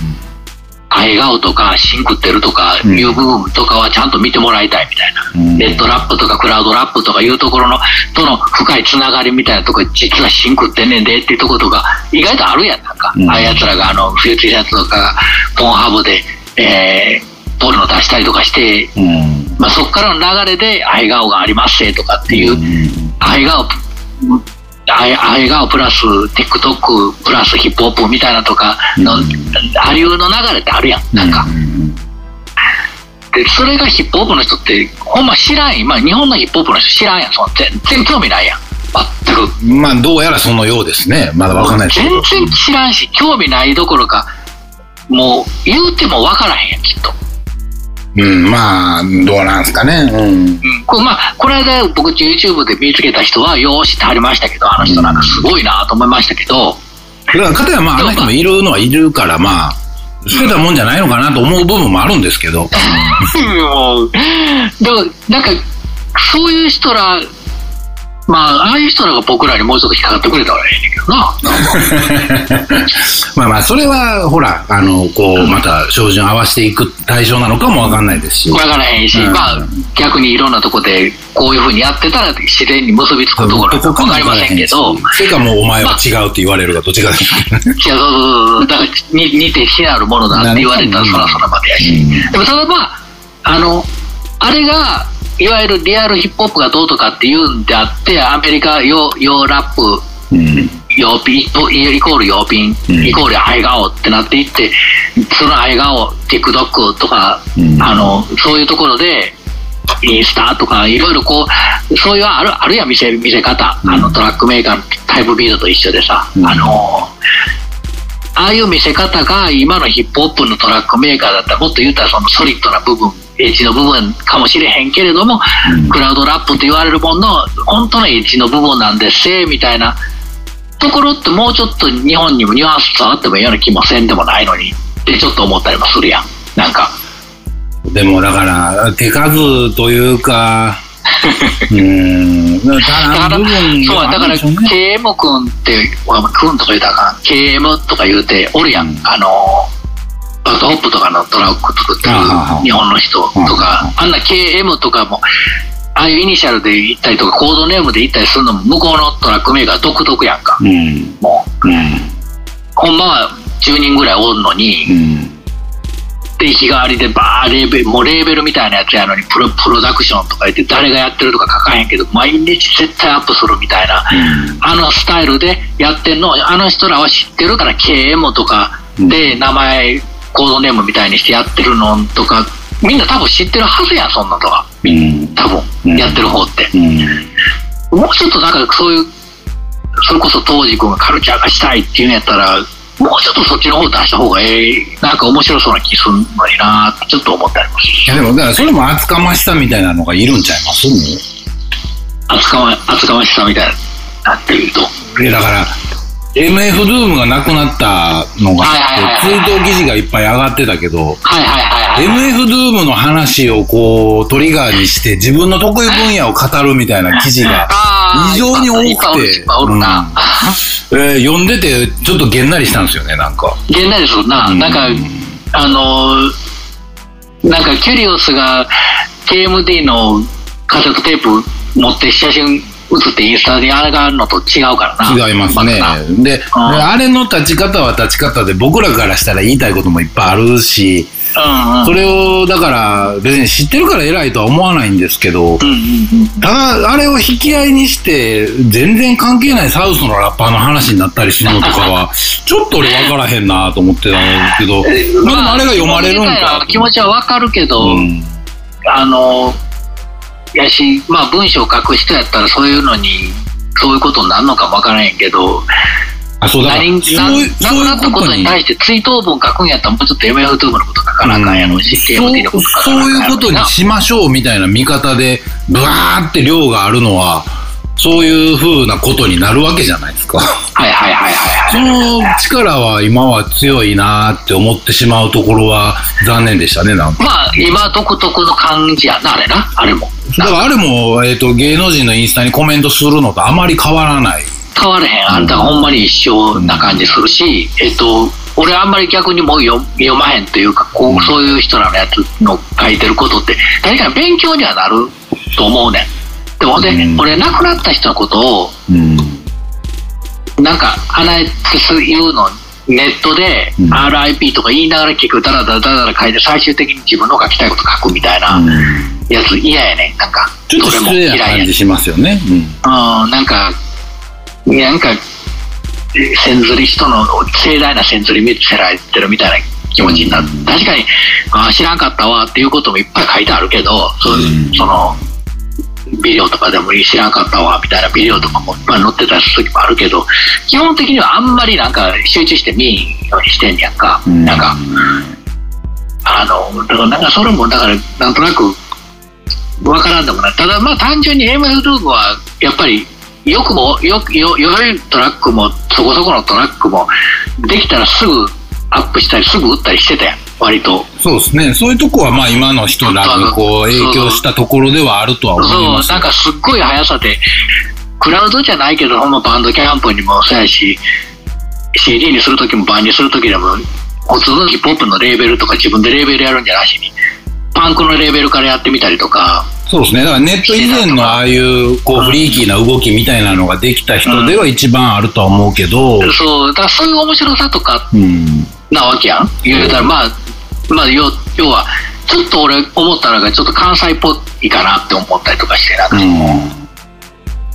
笑顔とか、シン食ってるとかいう部分とかはちゃんと見てもらいたいみたいな。うん。レッドラップとかクラウドラップとかいうところのとの深いつながりみたいなところ実はシンクってんねんでっていうところとか意外とあるやんなんか、うん。ああいうやつらがあのフューチャーやつとかがポンハブで、えー、ポルノ出したりとかして、うん。まあ、そこからの流れで笑顔がありますせとかっていう、うん。笑顔笑笑顔プラス TikTok プラスヒップホップみたいなとかの、うん。の流れってあるやん。なんか、うんでそれがヒップホップの人ってほんま知らん今日本のヒップホップの人知らんやん。その全然興味ないやん。全く。まあ、どうやらそのようですね。まだわかんないですけ全ど。然知らんし興味ないどころかもう言うても分からへんやんきっと、うん、まあ、どうなんですかね。うん。うん、これまあこの間僕 YouTube で見つけた人はよう知ってはりましたけどあの人なんかすごいなと思いましたけど、だから、かたやまあ、あの人もいるのはいるから、まあ、そういったもんじゃないのかなと思う部分もあるんですけど。もうでもなんかそういう人らまあああいう人らが僕らにもうちょっと引っかかってくれたらええねんけどな。まあまあ、それは、ほら、あの、こう、また、照準合わせていく対象なのかもわかんないですし。分からへんし、うん。まあ逆にいろんなとこでこういうふうにやってたら自然に結びつくところは分かりませんけど、それかもうお前は違うって言われるかどっちかですけどね。いやそうそうそうだからに似て非なるものだって言われたらうんそらそらまでやし、うん。でもただまああのあれがいわゆるリアルヒップホップがどうとかっていうんであってアメリカヨヨーラップうん。陽ピンイコール陽ピン、うん。イコール愛顔ってなっていってその愛顔 TikTok とか、うん。あのそういうところでインスタとかいろいろこうそういうあるあるやん見せ見せ方、うん。あのトラックメーカーのタイプビードと一緒でさ、うん。あのああいう見せ方が今のヒップホップのトラックメーカーだったらもっと言ったらそのソリッドな部分エッジの部分かもしれへんけれども、うん。クラウドラップと言われるものの本当のエッジの部分なんですせみたいな。ところってもうちょっと日本にもニュアンス伝わってもいいような気もせんでもないのにってちょっと思ったりもするやん。なんか。でもだから、手数というか、うん、だ足からそうだから。KM 君って君とか言うたらあかん。KM とか言うておるやん、うん。あの BAD HOP とかのトラック作ってる日本の人とかあはあんな KM とかもああいうイニシャルで行ったりとかコードネームで行ったりするのも向こうのトラックメーカー独特やんか、うん。もううん。ほんまは10人ぐらいおるのに、うん。で日替わりでバーレーベルもうレーベルみたいなやつやのにプロプロダクションとか言って誰がやってるとか書かへんけど毎日絶対アップするみたいな、あのスタイルでやってんのあの人らは知ってるから KM とかで名前コードネームみたいにしてやってるのとかみんな多分知ってるはずやんそんなとかうん。多分やってる方って、うん。もうちょっとなんかそういうそれこそ当時君がカルチャー化したいっていうんやったらもうちょっとそっちの方出した方がええなんか面白そうな気するのになってちょっと思ってありますいやでも、だからそれも厚かましさみたいなのがいるんちゃいます？も厚かま厚かましさみたいなっていうとう。いやだから、MF ドゥームがなくなったのが追悼記事がいっぱい上がってたけど、はいはいはいはい。MF ドゥームの話をこうトリガーにして自分の得意分野を語るみたいな記事が異常に多くていっぱいおるな、えー読んでてちょっとげんなりしたんですよねなんか。現代ですよな、うん。なんかあのーなんかキュリオスが KMD のカセットテープ持って写真写ってインスタに上がるのと違うからな。違いますね。で、であれの立ち方は立ち方で僕らからしたら言いたいこともいっぱいあるし、うんうん。それをだから別に知ってるから偉いとは思わないんですけど、うんうんうん。ただあれを引き合いにして全然関係ないサウスのラッパーの話になったりするのとかは ちょっと俺分からへんなと思ってたんですけど、まあでもあれが読まれるんか。気持ちはわかるけど、うん。あのやしまあ文章を書く人やったらそういうのにそういうことになるのかもわからへんけどあ、そうだ何そうなくなったことに対して追悼文書くんやったらもうちょっと MF トゥームのこと書かなあかんやろうし、そうかそうなあかんやろいうことになしましょうみたいな見方で、ブワーって量があるのは、そういう風なことになるわけじゃないですか。はいはいはいはいそはい。の力は今は強いなって思ってしまうところは残念でしたね、なんか。まあ今独特の感じやなあれなあれもだからあれも、えっ、と、芸能人のインスタにコメントするのとあまり変わらない。変われへんあんたがほんまに一緒な感じするし、えっと俺あんまり逆にもう読読まへんというかこうそういう人らのやつの書いてることって確かに勉強にはなると思うねんでもほんで、うん俺亡くなった人のことをうん。なんかあないつ言うのネットでうん RIP とか言いながら結局ダラダラダラダラ書いて最終的に自分の書きたいこと書くみたいなやつ嫌やねんなんかちょっと失礼な感じしますよね。うん。うん、なんか、なんか、千釣り人の盛大な千釣り見せられてるみたいな気持ちになる。確かに、あー知らんかったわっていうこともいっぱい書いてあるけど、うんその、ビデオとかでも知らんかったわみたいなビデオとかもいっぱい載ってた時もあるけど、基本的にはあんまりなんか集中して見んようにしてんやんか。うんなんか、あの、だからなんかそれもだからなんとなくわからんでもない。ただまあ単純に MF ドゥームはやっぱりよくもよくよ良いトラックもそこそこのトラックもできたらすぐアップしたりすぐ打ったりしてたやん割と。そうですね。そういうとこはまあ今の人らがこう影響したところではあるとは思いそうますよなんかすっごい速さでクラウドじゃないけどほんまバンドキャンプにもそうやし CD にする時もバンにする時でも普通のヒップホップのレーベルとか自分でレーベルやるんじゃなしにパンクのレーベルからやってみたりとかそうですね。だからネット以前のああいうこうフリーキーな動きみたいなのができた人では一番あるとは思うけど、そうだからそういう面白さとかうん。なわけやん言うたらまあまあ要要はちょっと俺思ったのがちょっと関西っぽいかなって思ったりとかしてなうん。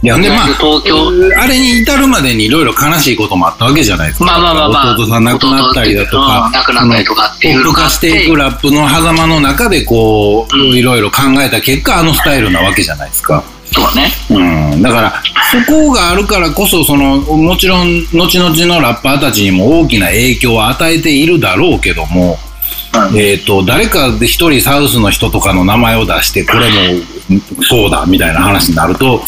いや、でまあ、東京あれに至るまでにいろいろ悲しいこともあったわけじゃないですか。まあまあまあまあ弟さん亡くなったりだと弟かうん、亡くなったりとかっていうポップ化していくラップの狭間の中でこう、うんいろいろ考えた結果、あのスタイルなわけじゃないですか。そうねうん。だから、そこがあるからこそ、その、もちろん、後々のラッパーたちにも大きな影響を与えているだろうけども、うんえっ、と、誰かで一人サウスの人とかの名前を出して、これもそうだみたいな話になると、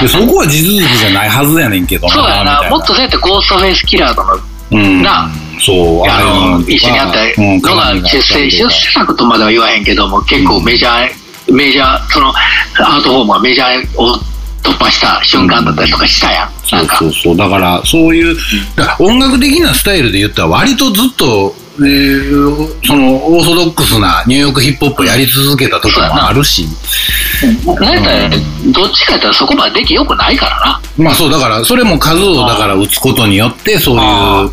でそこは地続きじゃないはずやねんけどな、そうやな。もっとそうやってゴーストフェイスキラーとのうん、なそう、あの一緒にやったうんのが出世出世作とまでは言わへんけども結構メジャーメジャーそのアートフォームはメジャーを突破した瞬間だったりとかしたやん。そうなんかそうそう。だから、そういう、だから音楽的なスタイルで言ったら、割とずっと、えーその、オーソドックスなニューヨークヒップホップをやり続けたところもあるし、なん。やったら、どっちかやったらそこまで出来良くないからな。まあそう、だから、それも数をだから打つことによって、そうあ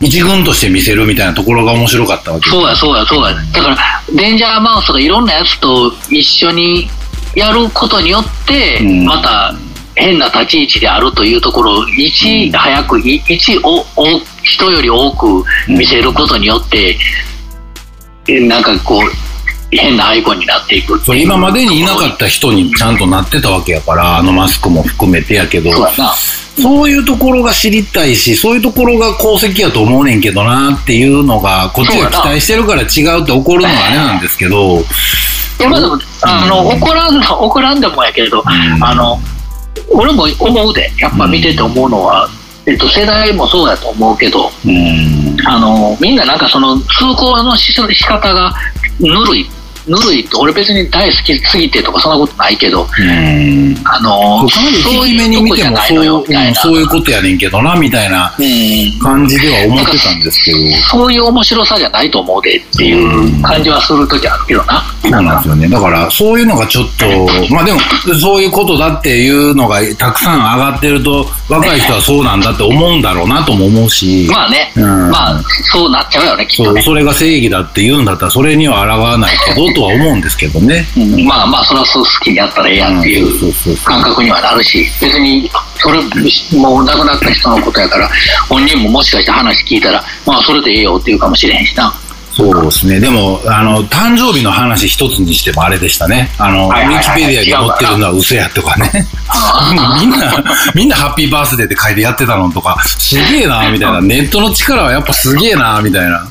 いう、一軍として見せるみたいなところが面白かったわけ。そうや、そうや、そうや。だから、デンジャーマウスとかいろんなやつと一緒にやることによって、うん。また変な立ち位置であるというところを、いち早く、いいちおお人より多く見せることによって、えなんかこう、変なアイコンになっていく。そいうれ今までにいなかった人にちゃんとなってたわけやから、あのマスクも含めてやけど、そういうところが知りたいし、そういうところが功績やと思うねんけどなっていうのが、こっちが期待してるから違うって怒るのはあれなんですけど、いやまあでもあの怒らん怒らんでもやけど、ん。あの俺も思うで。やっぱ見てて思うのは、えっと、世代もそうやと思うけどうん、あのみんななんかその通行のし仕方がぬるいぬるいって俺別に大好きすぎてとかそんなことないけどうん。あのそういうとこじゃてもそうないのよみたうそういうことやねんけどな、みたいなうん感じでは思ってたんですけど。そういう面白さじゃないと思うでっていう感じはするときあるけどな。そうなんですよね。だから、そういうのがちょっと、まあでも、そういうことだっていうのがたくさん上がってると、若い人はそうなんだって思うんだろうなとも思うし、まあね、うんまあそうなっちゃうよね、きっとね。それが正義だって言うんだったら、それには抗わないけど、とは思うんですけどね。うんまあまあ、それはそう好きにやったらええやんっていう感覚にはなるし、別に、それ、もう亡くなった人のことやから、本人ももしかして話聞いたら、まあそれでええよって言うかもしれへんしな。そうですね。でも、あの、誕生日の話一つにしてもあれでしたね。あの、ウィキペディアに載ってるのは嘘やとかね。みんな、みんなハッピーバースデーって書いてやってたのとか、すげえな、みたいな。ネットの力はやっぱすげえな、みたいな。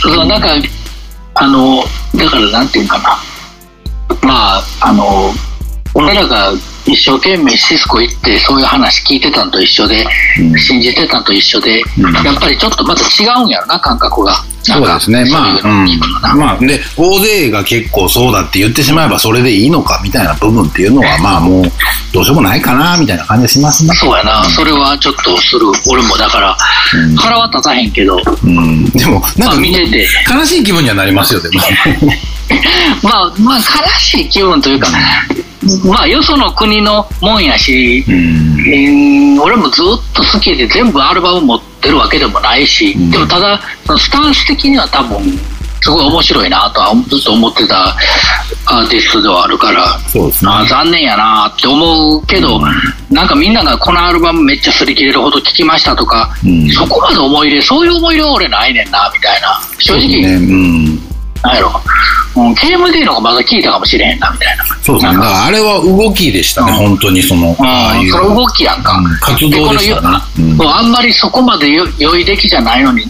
そうなんか、あの、だからなんていうかな。まあ、あの、俺らが一生懸命シスコ行ってそういう話聞いてたのと一緒で、うん信じてたのと一緒で、うんやっぱりちょっとまた違うんやろな、感覚が。そうですね。まあ、そうん。まあ、で、大勢が結構そうだって言ってしまえばそれでいいのか、みたいな部分っていうのは、まあもう、どうしようもないかな、みたいな感じがしますね。そうやな、それはちょっとする。俺もだから、うん腹は立たへんけど、うん。でも、なんまあか、見てて、悲しい気分にはなりますよ、でも。まあ、まあ、悲しい気分というか、まあ、よその国のもんやし、うん。えー俺もずっと好きで全部アルバム持ってるわけでもないし、うんでもただ、スタンス的には多分、すごい面白いなとはずっと思ってたアーティストではあるから、そうですね。あー残念やなって思うけど、なんかみんながこのアルバムめっちゃ擦り切れるほど聴きましたとか、うんそこまで思い入れ、そういう思い入れは俺ないねんな、みたいな。正直、ね、うん。なんやろ、うん、KMD の方がまだ聞いたかもしれへんな、みたいな。そうですね。だからあれは動きでしたね、うん本当にその、ああいう。それ動きやんか。うん活動でしたね。うんあんまりそこまでよ良い出来じゃないのに、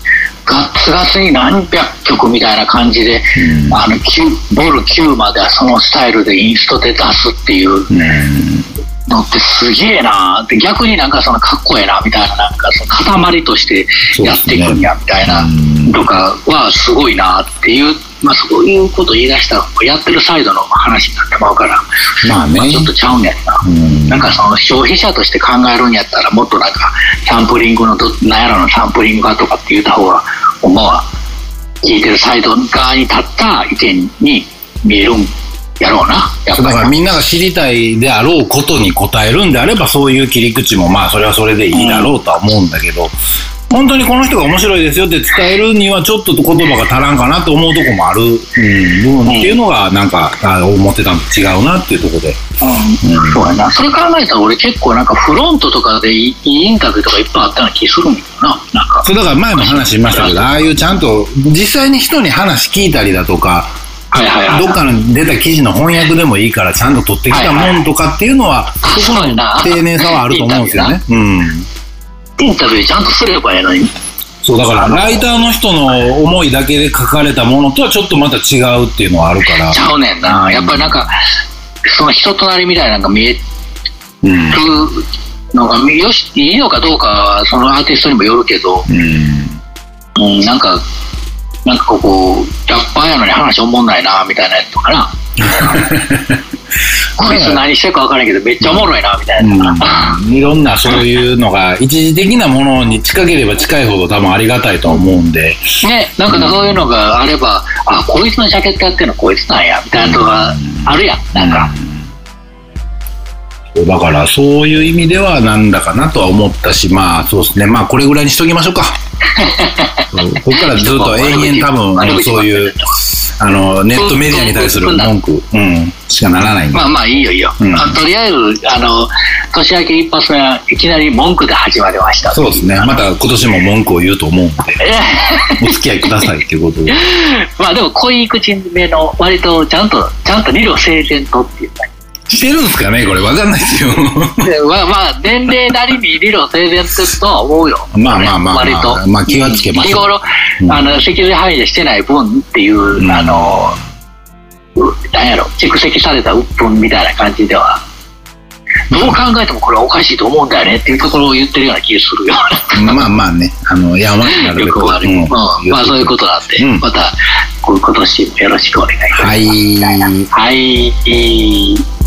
ガッツガツに何百曲みたいな感じで、うんあの9ボル9まではそのスタイルでインストで出すっていううんのってすげえなって逆になんかそのかっこええなみたいななんかその塊としてやっていくんやみたいなうん。とかはすごいなっていう、まあ、そういうこと言い出したらやってるサイドの話になってまうから、まあね。まあ、ちょっとちゃうんやな。うん。なんかその消費者として考えるんやったらもっとなんかサンプリングのどなんやらのサンプリングがとかって言った方がほんまは聞いてるサイド側に立った意見に見えるんやろうな。やっぱり。なだからみんなが知りたいであろうことに答えるんであればそういう切り口もまあそれはそれでいいだろうとは思うんだけど、本当にこの人が面白いですよって伝えるにはちょっと言葉が足らんかなと思うとこもある、うん、部分っていうのがなんかあ思ってたのと違うなっていうところで。うん。そうやな。それ考えたら俺結構なんかフロントとかでインタビューとかいっぱいあったような気するんだよな。なんか。そうだから前も話しましたけど、ああいうちゃんと実際に人に話聞いたりだとか、はいはいはいどっかの出た記事の翻訳でもいいからちゃんと取ってきたもんとかっていうのは、そこの丁寧さはあると思うんですよね。うん。インタビューちゃんとすればええのにそう、だから、ライターの人の思いだけで書かれたものとはちょっとまた違うっていうのはあるからち。ゃうねんなやっぱりなんかその人となりみたいなのが見えうん。るのがよしいいのかどうかはそのアーティストにもよるけど、うん。うん、なんか、なんかこう、ラッパーやのに話おもんないな、みたいなやつとかな。こいつ何してるか分からんけど、めっちゃおもろいな、みたいな。うん、いろんなそういうのが一時的なものに近ければ近いほど多分ありがたいとは思うんで、ね、なんかそういうのがあれば、あ、こいつのジャケットやってるのこいつなんや、みたいなのがあるやん。なんか、だからそういう意味ではなんだかなとは思ったし、まあそうですね、まあこれぐらいにしときましょうか。ここからずっと延々多分、あのそういう、あの、ネットメディアに対する文句、うん、しかならないんで。まあまあいいよいいよ、うんあとりあえずあの年明け一発目はいきなり文句で始まりましたそうですね。また今年も文句を言うと思うんで、えお付き合いくださいっていうことで。まあでも濃い口目の割とちゃんとちゃんと理路整然とっていうかしてるんですかねこれ。わかんないですよ。でまあまあ年齢なりに理路整然とは思うよ。まあまあまあまあ割と。まあ気はつけましょう。日頃、うん。あの脊髄範囲でしてない分っていう、ん。あのうなんやろ蓄積された鬱憤みたいな感じでは。どう考えてもこれはおかしいと思うんだよねっていうところを言ってるような気がするよ。まあまあね、あの、やんわりなるべく。悪い、うん。うん。まあそういうことなんで、うん。また今年もよろしくお願いします。はい。はい